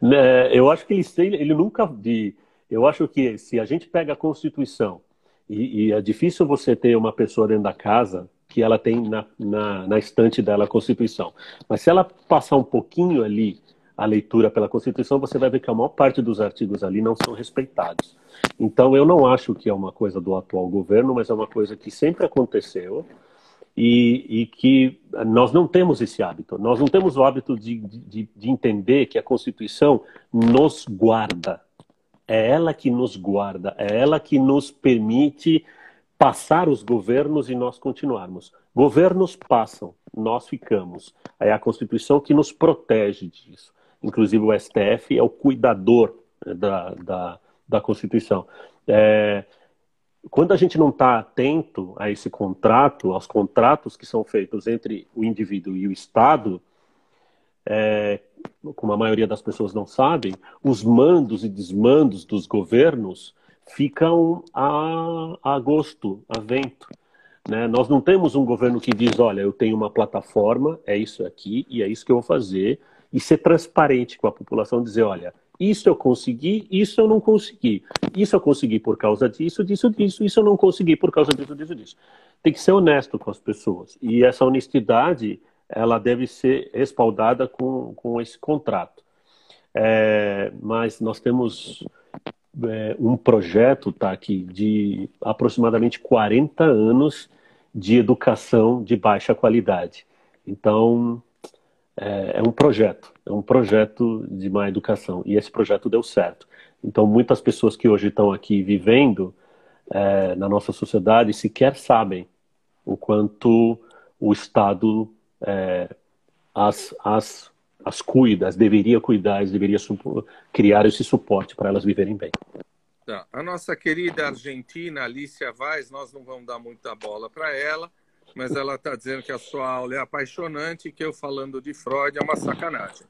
Né, eu acho que ele, ele nunca. De, eu acho que se a gente pega a Constituição E, e, é difícil você ter uma pessoa dentro da casa que ela tem na, na, na estante dela a Constituição. Mas se ela passar um pouquinho ali a leitura pela Constituição, você vai ver que a maior parte dos artigos ali não são respeitados. Então, eu não acho que é uma coisa do atual governo, mas é uma coisa que sempre aconteceu e, e que nós não temos esse hábito. Nós não temos o hábito de, de, de entender que a Constituição nos guarda. É ela que nos guarda, é ela que nos permite passar os governos e nós continuarmos. Governos passam, nós ficamos. É a Constituição que nos protege disso. Inclusive o STF é o cuidador né, da, da, da Constituição. É, quando a gente não está atento a esse contrato, aos contratos que são feitos entre o indivíduo e o Estado, é, como a maioria das pessoas não sabem, os mandos e desmandos dos governos ficam a, a gosto, a vento. Né? Nós não temos um governo que diz, olha, eu tenho uma plataforma, é isso aqui e é isso que eu vou fazer, e ser transparente com a população, dizer, olha, isso eu consegui, isso eu não consegui. Isso eu consegui por causa disso, disso, disso, isso eu não consegui por causa disso, disso, disso. Tem que ser honesto com as pessoas. E essa honestidade, ela deve ser respaldada com, com esse contrato. É, mas nós temos é, um projeto, tá aqui, de aproximadamente 40 anos de educação de baixa qualidade. Então, é, é, um projeto, é um projeto de má educação. E esse projeto deu certo. Então, muitas pessoas que hoje estão aqui vivendo é, na nossa sociedade sequer sabem o quanto o Estado é, as, as, as cuida, as deveria cuidar, as deveria criar esse suporte para elas viverem bem. Tá. A nossa querida argentina, Alicia Vaz, nós não vamos dar muita bola para ela, mas ela está dizendo que a sua aula é apaixonante e que eu falando de Freud é uma sacanagem.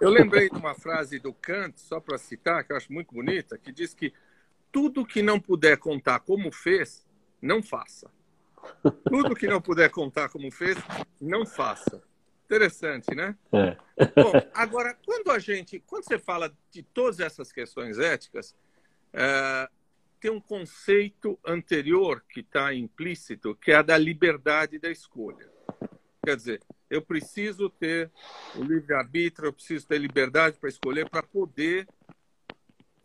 Eu lembrei de uma frase do Kant, só para citar, que eu acho muito bonita, que diz que tudo que não puder contar como fez, não faça. Tudo que não puder contar como fez, não faça. Interessante, né? É. Bom, agora, quando a gente, quando você fala de todas essas questões éticas, é, tem um conceito anterior que está implícito, que é a da liberdade da escolha. Quer dizer, eu preciso ter o livre-arbítrio, eu preciso ter liberdade para escolher, para poder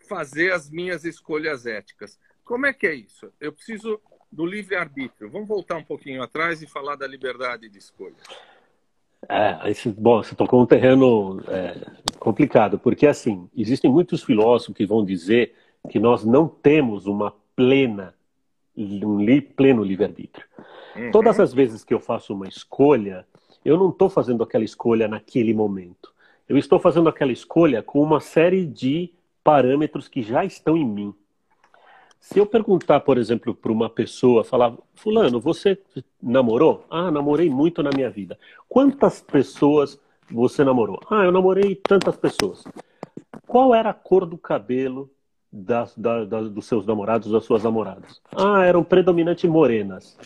fazer as minhas escolhas éticas. Como é que é isso? Eu preciso do livre-arbítrio. Vamos voltar um pouquinho atrás e falar da liberdade de escolha. É, esse, bom, você tocou um terreno é, complicado, porque assim, existem muitos filósofos que vão dizer que nós não temos uma plena, um li, pleno livre-arbítrio. Uhum. Todas as vezes que eu faço uma escolha, eu não estou fazendo aquela escolha naquele momento. Eu estou fazendo aquela escolha com uma série de parâmetros que já estão em mim. Se eu perguntar, por exemplo, para uma pessoa, falar, fulano, você namorou? Ah, namorei muito na minha vida. Quantas pessoas você namorou? Ah, eu namorei tantas pessoas. Qual era a cor do cabelo das, da, da, dos seus namorados, das suas namoradas? Ah, eram predominantemente morenas.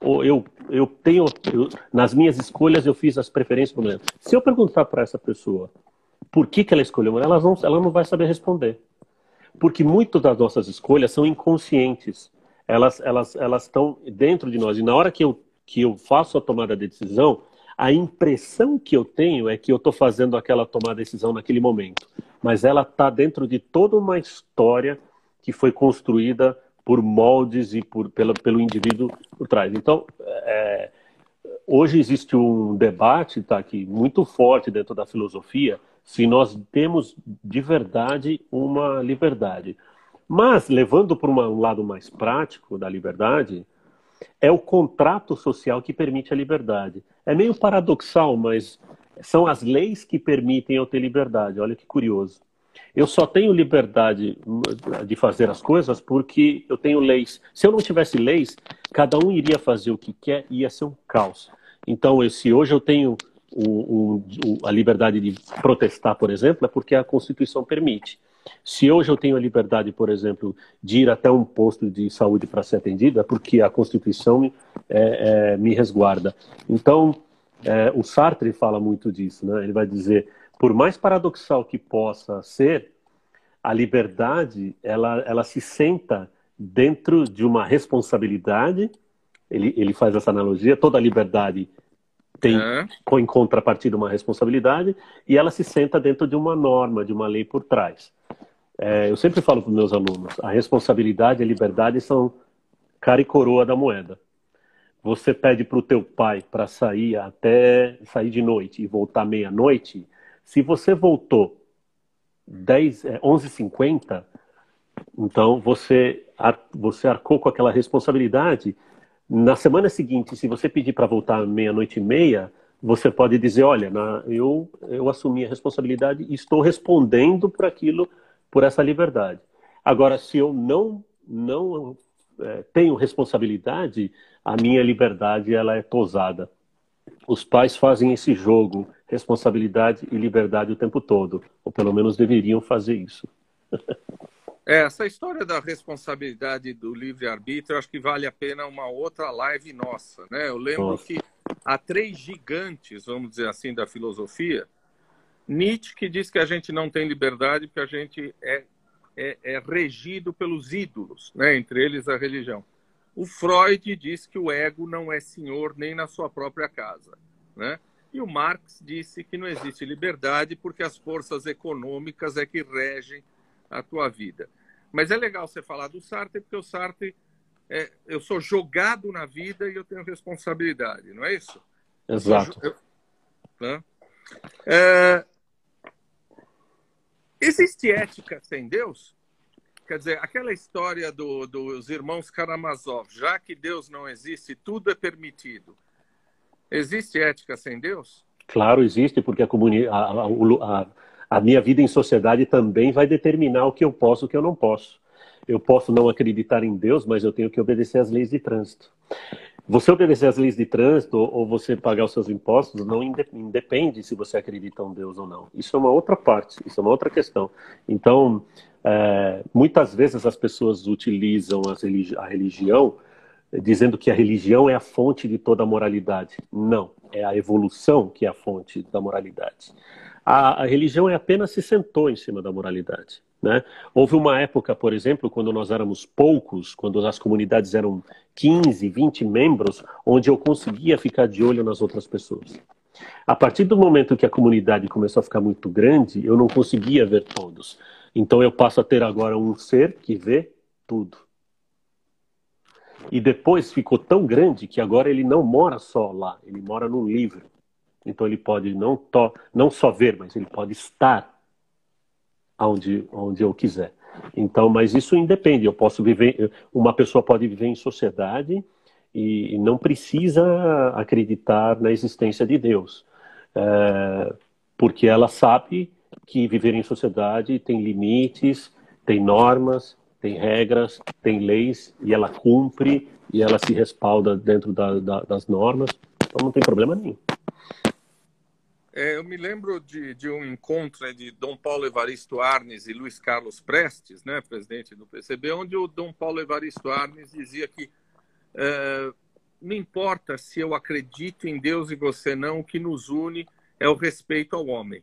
Ou eu, eu tenho, eu, nas minhas escolhas eu fiz as preferências morenas. Se eu perguntar para essa pessoa por que, que ela escolheu ela não, ela não vai saber responder. Porque muito das nossas escolhas são inconscientes. Elas, elas, elas estão dentro de nós. E na hora que eu, que eu faço a tomada de decisão, a impressão que eu tenho é que eu estou fazendo aquela tomada de decisão naquele momento mas ela está dentro de toda uma história que foi construída por moldes e por, pela, pelo indivíduo por trás. Então, é, hoje existe um debate tá, aqui, muito forte dentro da filosofia se nós temos de verdade uma liberdade. Mas, levando para um lado mais prático da liberdade, é o contrato social que permite a liberdade. É meio paradoxal, mas são as leis que permitem eu ter liberdade. Olha que curioso. Eu só tenho liberdade de fazer as coisas porque eu tenho leis. Se eu não tivesse leis, cada um iria fazer o que quer e ia ser um caos. Então, se hoje eu tenho o, o, a liberdade de protestar, por exemplo, é porque a Constituição permite. Se hoje eu tenho a liberdade, por exemplo, de ir até um posto de saúde para ser atendido, é porque a Constituição é, é, me resguarda. Então, é, o Sartre fala muito disso, né? Ele vai dizer, por mais paradoxal que possa ser, a liberdade ela, ela se senta dentro de uma responsabilidade. Ele, ele faz essa analogia: toda liberdade tem é. em contrapartida uma responsabilidade e ela se senta dentro de uma norma, de uma lei por trás. É, eu sempre falo para meus alunos: a responsabilidade e a liberdade são cara e coroa da moeda. Você pede para o teu pai para sair até sair de noite e voltar meia-noite. Se você voltou 10, 11h50, é, então você, você arcou com aquela responsabilidade. Na semana seguinte, se você pedir para voltar meia-noite e meia, você pode dizer, olha, na, eu, eu assumi a responsabilidade e estou respondendo por aquilo, por essa liberdade. Agora, se eu não, não é, tenho responsabilidade, a minha liberdade ela é tosada. Os pais fazem esse jogo, responsabilidade e liberdade o tempo todo, ou pelo menos deveriam fazer isso. É, essa história da responsabilidade do livre-arbítrio, acho que vale a pena uma outra live nossa. Né? Eu lembro nossa. que há três gigantes, vamos dizer assim, da filosofia. Nietzsche, que diz que a gente não tem liberdade porque a gente é, é, é regido pelos ídolos, né? entre eles a religião. O Freud diz que o ego não é senhor nem na sua própria casa. Né? E o Marx disse que não existe liberdade porque as forças econômicas é que regem a tua vida. Mas é legal você falar do Sartre, porque o Sartre, é, eu sou jogado na vida e eu tenho responsabilidade, não é isso? Exato. Eu, né? é, existe ética sem Deus? Quer dizer, aquela história do, dos irmãos Karamazov, já que Deus não existe, tudo é permitido. Existe ética sem Deus? Claro, existe, porque a, comunidade, a, a, a minha vida em sociedade também vai determinar o que eu posso e o que eu não posso. Eu posso não acreditar em Deus, mas eu tenho que obedecer às leis de trânsito. Você obedecer às leis de trânsito ou você pagar os seus impostos não independe se você acredita em Deus ou não. Isso é uma outra parte, isso é uma outra questão. Então, é, muitas vezes as pessoas utilizam a religião dizendo que a religião é a fonte de toda a moralidade. Não, é a evolução que é a fonte da moralidade a, a religião é apenas se sentou em cima da moralidade. Né? Houve uma época, por exemplo, quando nós éramos poucos, quando as comunidades eram 15, 20 membros, onde eu conseguia ficar de olho nas outras pessoas. A partir do momento que a comunidade começou a ficar muito grande, eu não conseguia ver todos. Então eu passo a ter agora um ser que vê tudo. E depois ficou tão grande que agora ele não mora só lá, ele mora num livro. Então ele pode não, não só ver, mas ele pode estar onde, onde eu quiser. Então, mas isso independe. Eu posso viver, uma pessoa pode viver em sociedade e não precisa acreditar na existência de Deus, é, porque ela sabe que viver em sociedade tem limites, tem normas, tem regras, tem leis e ela cumpre e ela se respalda dentro da, da, das normas. Então não tem problema nenhum. É, eu me lembro de, de um encontro né, de Dom Paulo Evaristo Arnes e Luiz Carlos Prestes, né, presidente do PCB, onde o Dom Paulo Evaristo Arnes dizia que é, não importa se eu acredito em Deus e você não, o que nos une é o respeito ao homem.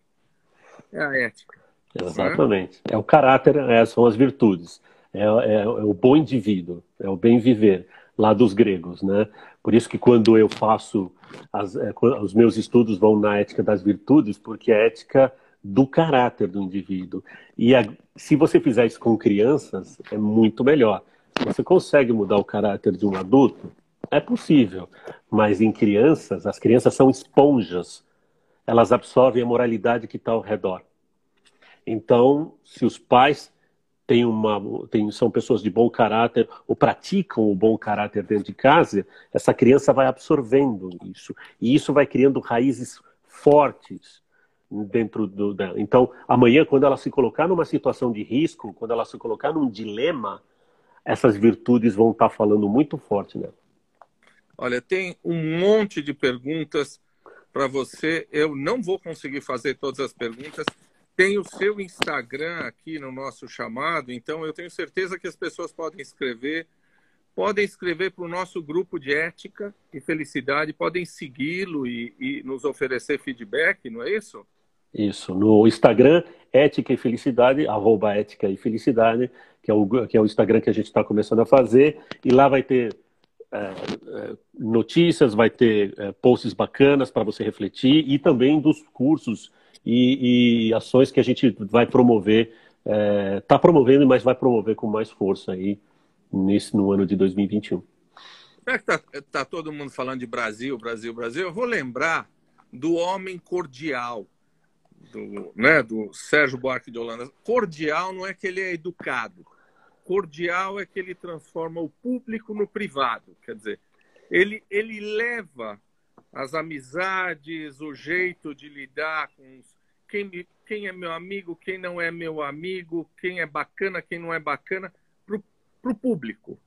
É a ética. Exatamente. É, é o caráter, é, são as virtudes. É, é, é o bom indivíduo, é o bem viver lá dos gregos, né? Por isso que quando eu faço as, é, os meus estudos vão na ética das virtudes, porque é a ética do caráter do indivíduo. E a, se você fizer isso com crianças, é muito melhor. Você consegue mudar o caráter de um adulto, é possível. Mas em crianças, as crianças são esponjas. Elas absorvem a moralidade que está ao redor. Então, se os pais tem uma, tem, são pessoas de bom caráter ou praticam o bom caráter dentro de casa, essa criança vai absorvendo isso. E isso vai criando raízes fortes dentro do. Então, amanhã, quando ela se colocar numa situação de risco, quando ela se colocar num dilema, essas virtudes vão estar falando muito forte nela. Olha, tem um monte de perguntas para você. Eu não vou conseguir fazer todas as perguntas. Tem o seu Instagram aqui no nosso chamado, então eu tenho certeza que as pessoas podem escrever, podem escrever para o nosso grupo de ética e felicidade, podem segui-lo e, e, nos oferecer feedback, não é isso? Isso, no Instagram, Ética e Felicidade, arroba Ética e Felicidade, que é o, que é o Instagram que a gente está começando a fazer, e lá vai ter é, é, notícias, vai ter é, posts bacanas para você refletir, e também dos cursos e, e ações que a gente vai promover, está é, promovendo, mas vai promover com mais força aí nesse, no ano de 2021. Já que está tá todo mundo falando de Brasil, Brasil, Brasil, eu vou lembrar do homem cordial, do, né, do Sérgio Buarque de Holanda. Cordial não é que ele é educado. Cordial é que ele transforma o público no privado. Quer dizer, ele, ele leva as amizades, o jeito de lidar com os, quem, quem é meu amigo, quem não é meu amigo, quem é bacana, quem não é bacana, para o público.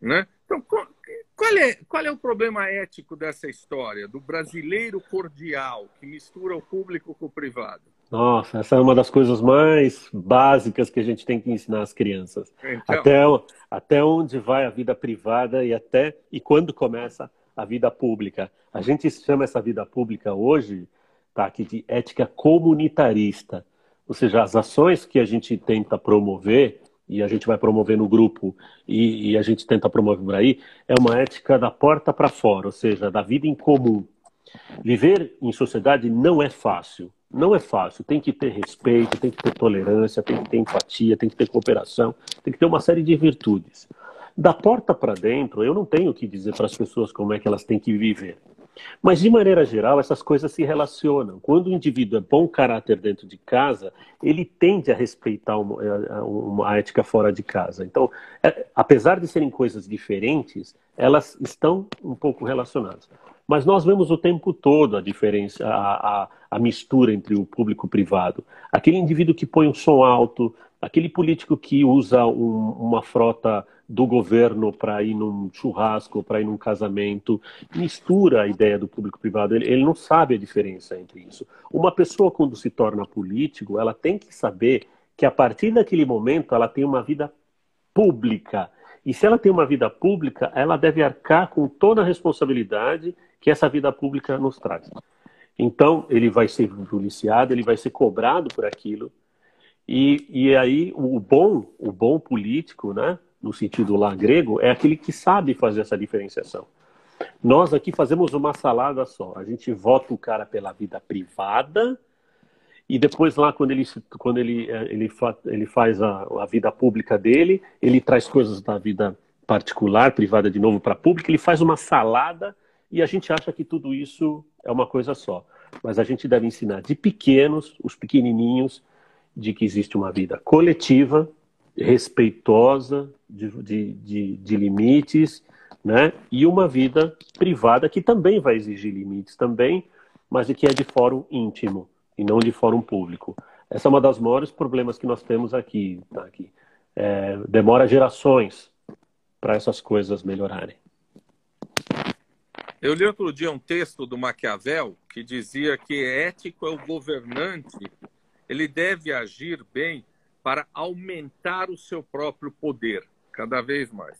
Né? Então, qual é, qual é o problema ético dessa história, do brasileiro cordial, que mistura o público com o privado? Nossa, essa é uma das coisas mais básicas que a gente tem que ensinar às crianças. Então... Até, até onde vai a vida privada e até e quando começa a vida pública. A gente chama essa vida pública hoje tá, aqui de ética comunitarista. Ou seja, as ações que a gente tenta promover e a gente vai promover no grupo e, e a gente tenta promover por aí, é uma ética da porta para fora, ou seja, da vida em comum. Viver em sociedade não é fácil. Não é fácil. Tem que ter respeito, tem que ter tolerância, tem que ter empatia, tem que ter cooperação, tem que ter uma série de virtudes. Da porta para dentro, eu não tenho que dizer para as pessoas como é que elas têm que viver. Mas, de maneira geral, essas coisas se relacionam. Quando o indivíduo é bom caráter dentro de casa, ele tende a respeitar uma, é, uma ética fora de casa. Então, é, apesar de serem coisas diferentes, elas estão um pouco relacionadas. Mas nós vemos o tempo todo a diferença, a, a, a mistura entre o público e o privado. Aquele indivíduo que põe um som alto, aquele político que usa um, uma frota do governo para ir num churrasco, para ir num casamento, mistura a ideia do público-privado. Ele, ele, não sabe a diferença entre isso. Uma pessoa, quando se torna político, ela tem que saber que a partir daquele momento ela tem uma vida pública. E se ela tem uma vida pública, ela deve arcar com toda a responsabilidade que essa vida pública nos traz. Então, ele vai ser policiado, ele vai ser cobrado por aquilo. E, e aí, o bom, o bom político, né? No sentido lá grego, é aquele que sabe fazer essa diferenciação. Nós aqui fazemos uma salada só. A gente vota o cara pela vida privada e depois lá quando ele quando ele é, ele, ele faz a, a vida pública dele, ele traz coisas da vida particular, privada de novo para pública, ele faz uma salada e a gente acha que tudo isso é uma coisa só. Mas a gente deve ensinar de pequenos, os pequenininhos, de que existe uma vida coletiva respeitosa de, de, de, de, limites, né? E uma vida privada que também vai exigir limites também, mas que é de fórum íntimo e não de fórum público. Essa é uma das maiores problemas que nós temos aqui. Tá? aqui. É, demora gerações para essas coisas melhorarem. Eu li outro dia um texto do Maquiavel que dizia que ético é o governante, ele deve agir bem para aumentar o seu próprio poder, cada vez mais.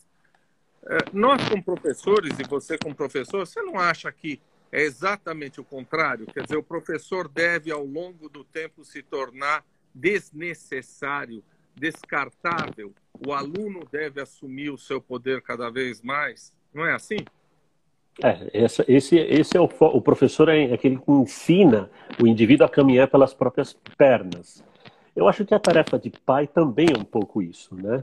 É, nós, como professores, e você, como professor, você não acha que é exatamente o contrário? Quer dizer, o professor deve, ao longo do tempo, se tornar desnecessário, descartável. O aluno deve assumir o seu poder cada vez mais. Não é assim? É, essa, esse, esse é o, o professor é aquele que ensina o indivíduo a caminhar pelas próprias pernas. Eu acho que a tarefa de pai também é um pouco isso, né?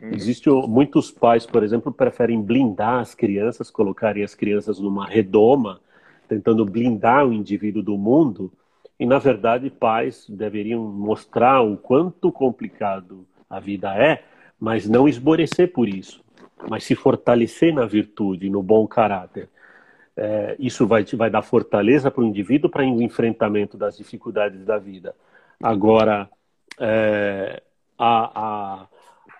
Uhum. Existem muitos pais, por exemplo, preferem blindar as crianças, colocarem as crianças numa redoma, tentando blindar o indivíduo do mundo. E na verdade, pais deveriam mostrar o quanto complicado a vida é, mas não esmorecer por isso, mas se fortalecer na virtude, no bom caráter. É, isso vai, vai dar fortaleza para o indivíduo para o enfrentamento das dificuldades da vida. Agora, é, a, a,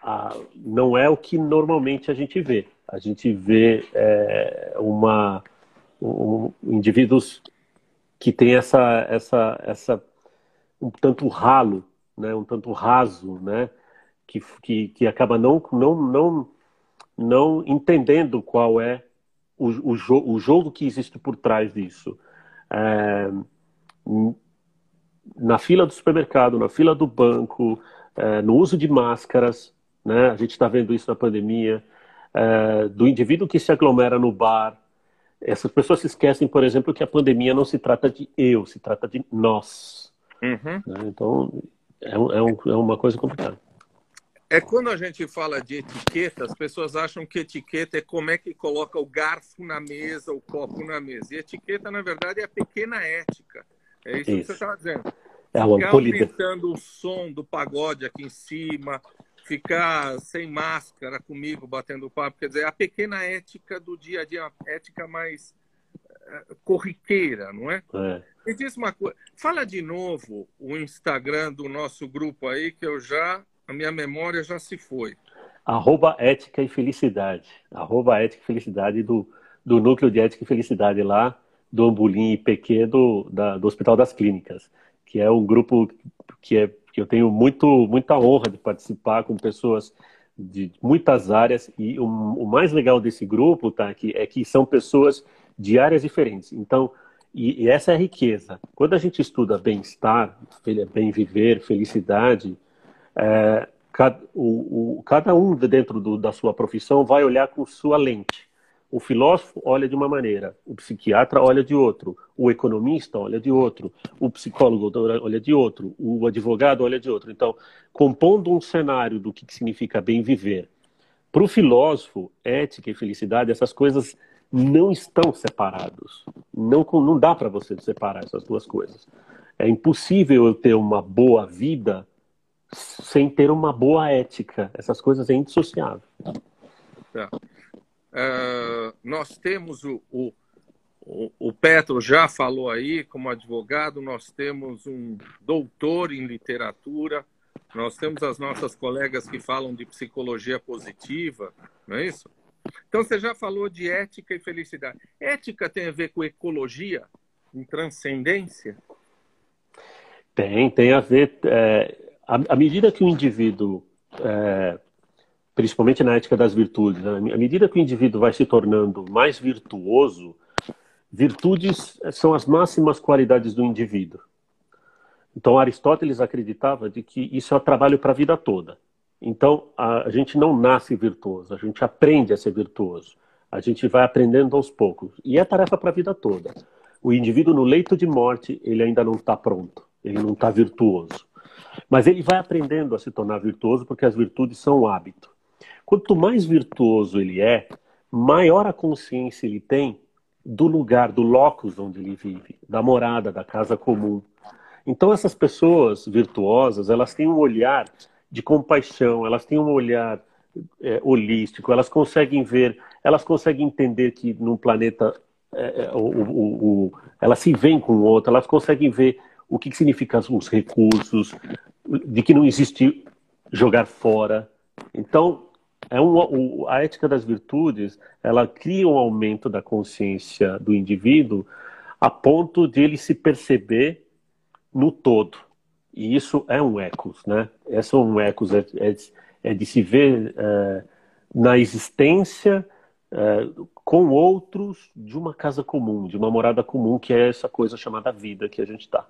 a, não é o que normalmente a gente vê. A gente vê é, uma, um, indivíduos que têm essa, essa, essa um tanto ralo, né, um tanto raso, né, que, que, que acaba não, não, não, não entendendo qual é o, o, jo o jogo que existe por trás disso. É, na fila do supermercado, na fila do banco, é, no uso de máscaras, né? A gente está vendo isso na pandemia, é, do indivíduo que se aglomera no bar. Essas pessoas se esquecem, por exemplo, que a pandemia não se trata de eu, se trata de nós. Uhum. Né? Então, é, é, um, é uma coisa complicada. É quando a gente fala de etiqueta, as pessoas acham que etiqueta é como é que coloca o garfo na mesa, o copo na mesa. E etiqueta, na verdade, é a pequena ética. É isso, isso. que você estava dizendo. É uma ficar aumentando o som do pagode aqui em cima, ficar sem máscara comigo, batendo papo. Quer dizer, a pequena ética do dia a dia, a ética mais uh, corriqueira, não é? é? Me diz uma coisa. Fala de novo o Instagram do nosso grupo aí, que eu já a minha memória já se foi. Arroba Ética e Felicidade. Arroba Ética e Felicidade do, do Núcleo de Ética e Felicidade lá do Ambulim IPQ do, da, do Hospital das Clínicas, que é um grupo que, é, que eu tenho muito, muita honra de participar com pessoas de muitas áreas e o, o mais legal desse grupo tá, aqui, é que são pessoas de áreas diferentes. Então, e, e essa é a riqueza. Quando a gente estuda bem-estar, bem viver, felicidade, é, cada, o, o, cada um dentro do, da sua profissão vai olhar com sua lente. O filósofo olha de uma maneira, o psiquiatra olha de outro, o economista olha de outro, o psicólogo olha de outro, o advogado olha de outro. Então, compondo um cenário do que significa bem viver, para o filósofo, ética e felicidade, essas coisas não estão separados. Não, não dá para você separar essas duas coisas. É impossível eu ter uma boa vida sem ter uma boa ética. Essas coisas é indissociável. Tá. Uh, nós temos o, o, o, Petro já falou aí, como advogado, nós temos um doutor em literatura, nós temos as nossas colegas que falam de psicologia positiva, não é isso? Então você já falou de ética e felicidade. Ética tem a ver com ecologia, em transcendência? Tem, tem a ver. É à medida que o indivíduo, é, principalmente na ética das virtudes, né, à medida que o indivíduo vai se tornando mais virtuoso, virtudes são as máximas qualidades do indivíduo. Então Aristóteles acreditava de que isso é o trabalho para a vida toda. Então a, a gente não nasce virtuoso, a gente aprende a ser virtuoso. A gente vai aprendendo aos poucos. E é tarefa para a vida toda. O indivíduo no leito de morte, ele ainda não está pronto, ele não está virtuoso. Mas ele vai aprendendo a se tornar virtuoso porque as virtudes são o hábito. Quanto mais virtuoso ele é, maior a consciência ele tem do lugar, do locus onde ele vive, da morada, da casa comum. Então essas pessoas virtuosas, elas têm um olhar de compaixão, elas têm um olhar é, holístico, elas conseguem ver, elas conseguem entender que num planeta é, é o, o, o, elas se veem com o outro, elas conseguem ver o que, que significa os recursos, de que não existe jogar fora. Então, é um, a ética das virtudes, ela cria um aumento da consciência do indivíduo a ponto de ele se perceber no todo. E isso é um ecos, né? Esse é um ecos, é, é, é de se ver é, na existência é, com outros de uma casa comum, de uma morada comum, que é essa coisa chamada vida que a gente está.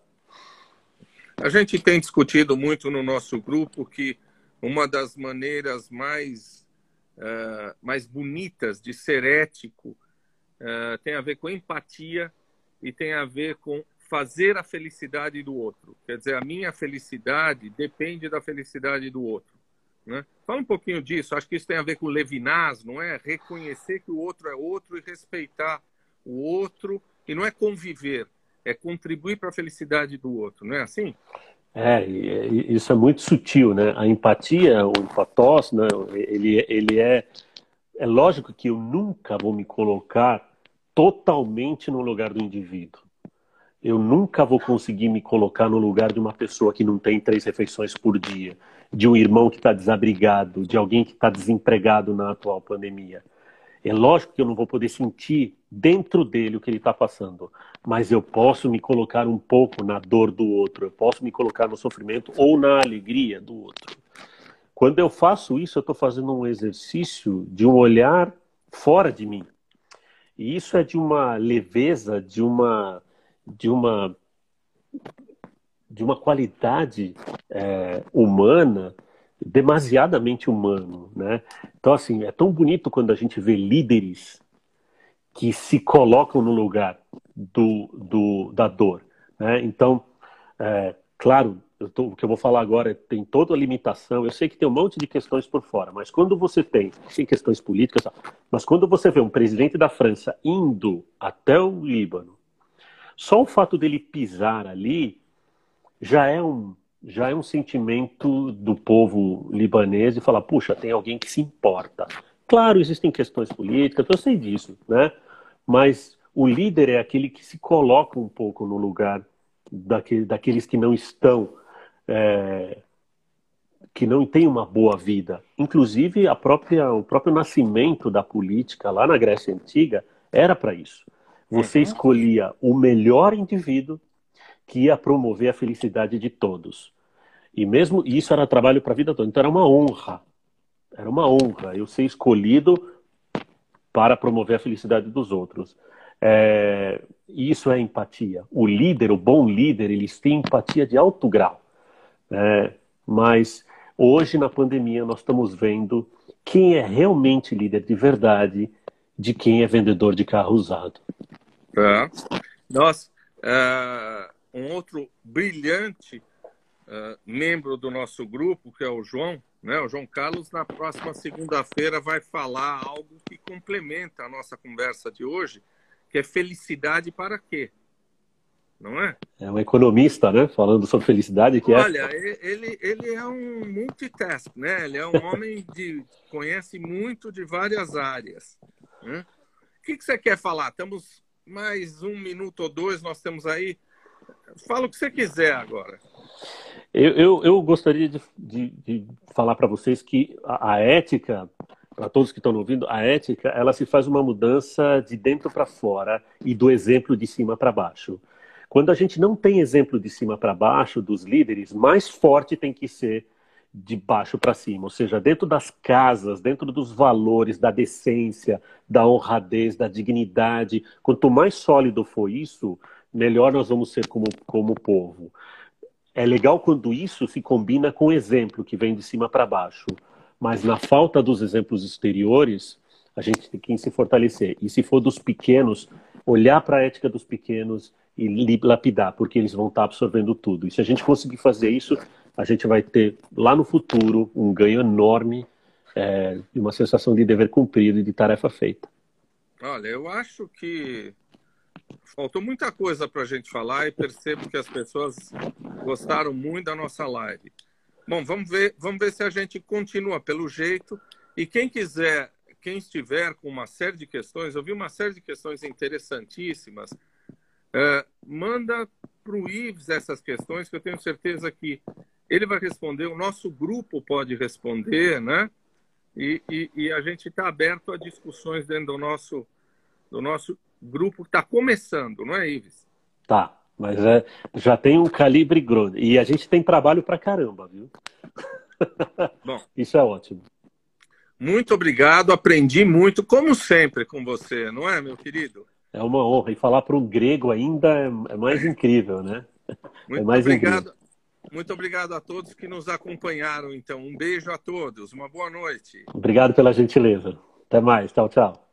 A gente tem discutido muito no nosso grupo que uma das maneiras mais, uh, mais bonitas de ser ético uh, tem a ver com empatia e tem a ver com fazer a felicidade do outro. Quer dizer, a minha felicidade depende da felicidade do outro. Né? Fala um pouquinho disso. Acho que isso tem a ver com Levinas, não é? Reconhecer que o outro é outro e respeitar o outro. E não é conviver, é contribuir para a felicidade do outro, não é assim? É, isso é muito sutil, né? A empatia, o empatós, né? ele, ele é... É lógico que eu nunca vou me colocar totalmente no lugar do indivíduo. Eu nunca vou conseguir me colocar no lugar de uma pessoa que não tem três refeições por dia, de um irmão que está desabrigado, de alguém que está desempregado na atual pandemia. É lógico que eu não vou poder sentir dentro dele o que ele está passando, mas eu posso me colocar um pouco na dor do outro, eu posso me colocar no sofrimento ou na alegria do outro. Quando eu faço isso, eu estou fazendo um exercício de um olhar fora de mim. E isso é de uma leveza, de uma, de uma, de uma qualidade é, humana demasiadamente humano, né? Então assim é tão bonito quando a gente vê líderes que se colocam no lugar do, do da dor, né? Então, é, claro, tô, o que eu vou falar agora tem toda a limitação. Eu sei que tem um monte de questões por fora, mas quando você tem, tem questões políticas, mas quando você vê um presidente da França indo até o Líbano, só o fato dele pisar ali já é um já é um sentimento do povo libanês e falar, puxa, tem alguém que se importa. Claro, existem questões políticas, eu sei disso, né? Mas o líder é aquele que se coloca um pouco no lugar daquele, daqueles que não estão, é, que não têm uma boa vida. Inclusive, a própria, o próprio nascimento da política lá na Grécia Antiga era para isso. Você uhum. escolhia o melhor indivíduo que ia promover a felicidade de todos. E mesmo isso era trabalho para a vida toda. Então era uma honra. Era uma honra eu ser escolhido para promover a felicidade dos outros. É, isso é empatia. O líder, o bom líder, eles têm empatia de alto grau. É, mas hoje, na pandemia, nós estamos vendo quem é realmente líder de verdade de quem é vendedor de carro usado. É. Nós, uh, um outro brilhante uh, membro do nosso grupo, que é o João, né? O João Carlos, na próxima segunda-feira, vai falar algo que complementa a nossa conversa de hoje, que é felicidade para quê? Não é? É um economista, né? Falando sobre felicidade, que Olha, é... ele, ele é um multitask, né? Ele é um (laughs) homem que conhece muito de várias áreas. Né? O que, que você quer falar? Estamos mais um minuto ou dois, nós temos aí. Fala o que você quiser agora. Eu, eu, eu gostaria de, de, de falar para vocês que a, a ética, para todos que estão ouvindo, a ética ela se faz uma mudança de dentro para fora e do exemplo de cima para baixo. Quando a gente não tem exemplo de cima para baixo dos líderes, mais forte tem que ser de baixo para cima, ou seja, dentro das casas, dentro dos valores, da decência, da honradez, da dignidade. Quanto mais sólido for isso, melhor nós vamos ser como, como povo. É legal quando isso se combina com o exemplo que vem de cima para baixo, mas na falta dos exemplos exteriores, a gente tem que se fortalecer. E se for dos pequenos, olhar para a ética dos pequenos e lapidar, porque eles vão estar absorvendo tudo. E se a gente conseguir fazer isso, a gente vai ter lá no futuro um ganho enorme é, uma sensação de dever cumprido e de tarefa feita. Olha, eu acho que faltou muita coisa para a gente falar e percebo que as pessoas gostaram muito da nossa live. Bom, vamos ver, vamos ver se a gente continua pelo jeito. E quem quiser, quem estiver com uma série de questões, eu vi uma série de questões interessantíssimas. É, manda para o Ives essas questões, que eu tenho certeza que ele vai responder, o nosso grupo pode responder, né? E, e, e a gente está aberto a discussões dentro do nosso, do nosso grupo que está começando, não é, Ives? Tá, mas é, já tem um calibre grande. E a gente tem trabalho para caramba, viu? Bom, (laughs) Isso é ótimo. Muito obrigado, aprendi muito, como sempre, com você, não é, meu querido? É uma honra. E falar para um grego ainda é, é mais incrível, né? Muito é mais obrigado. Incrível. Muito obrigado a todos que nos acompanharam. Então, um beijo a todos. Uma boa noite. Obrigado pela gentileza. Até mais. Tchau, tchau.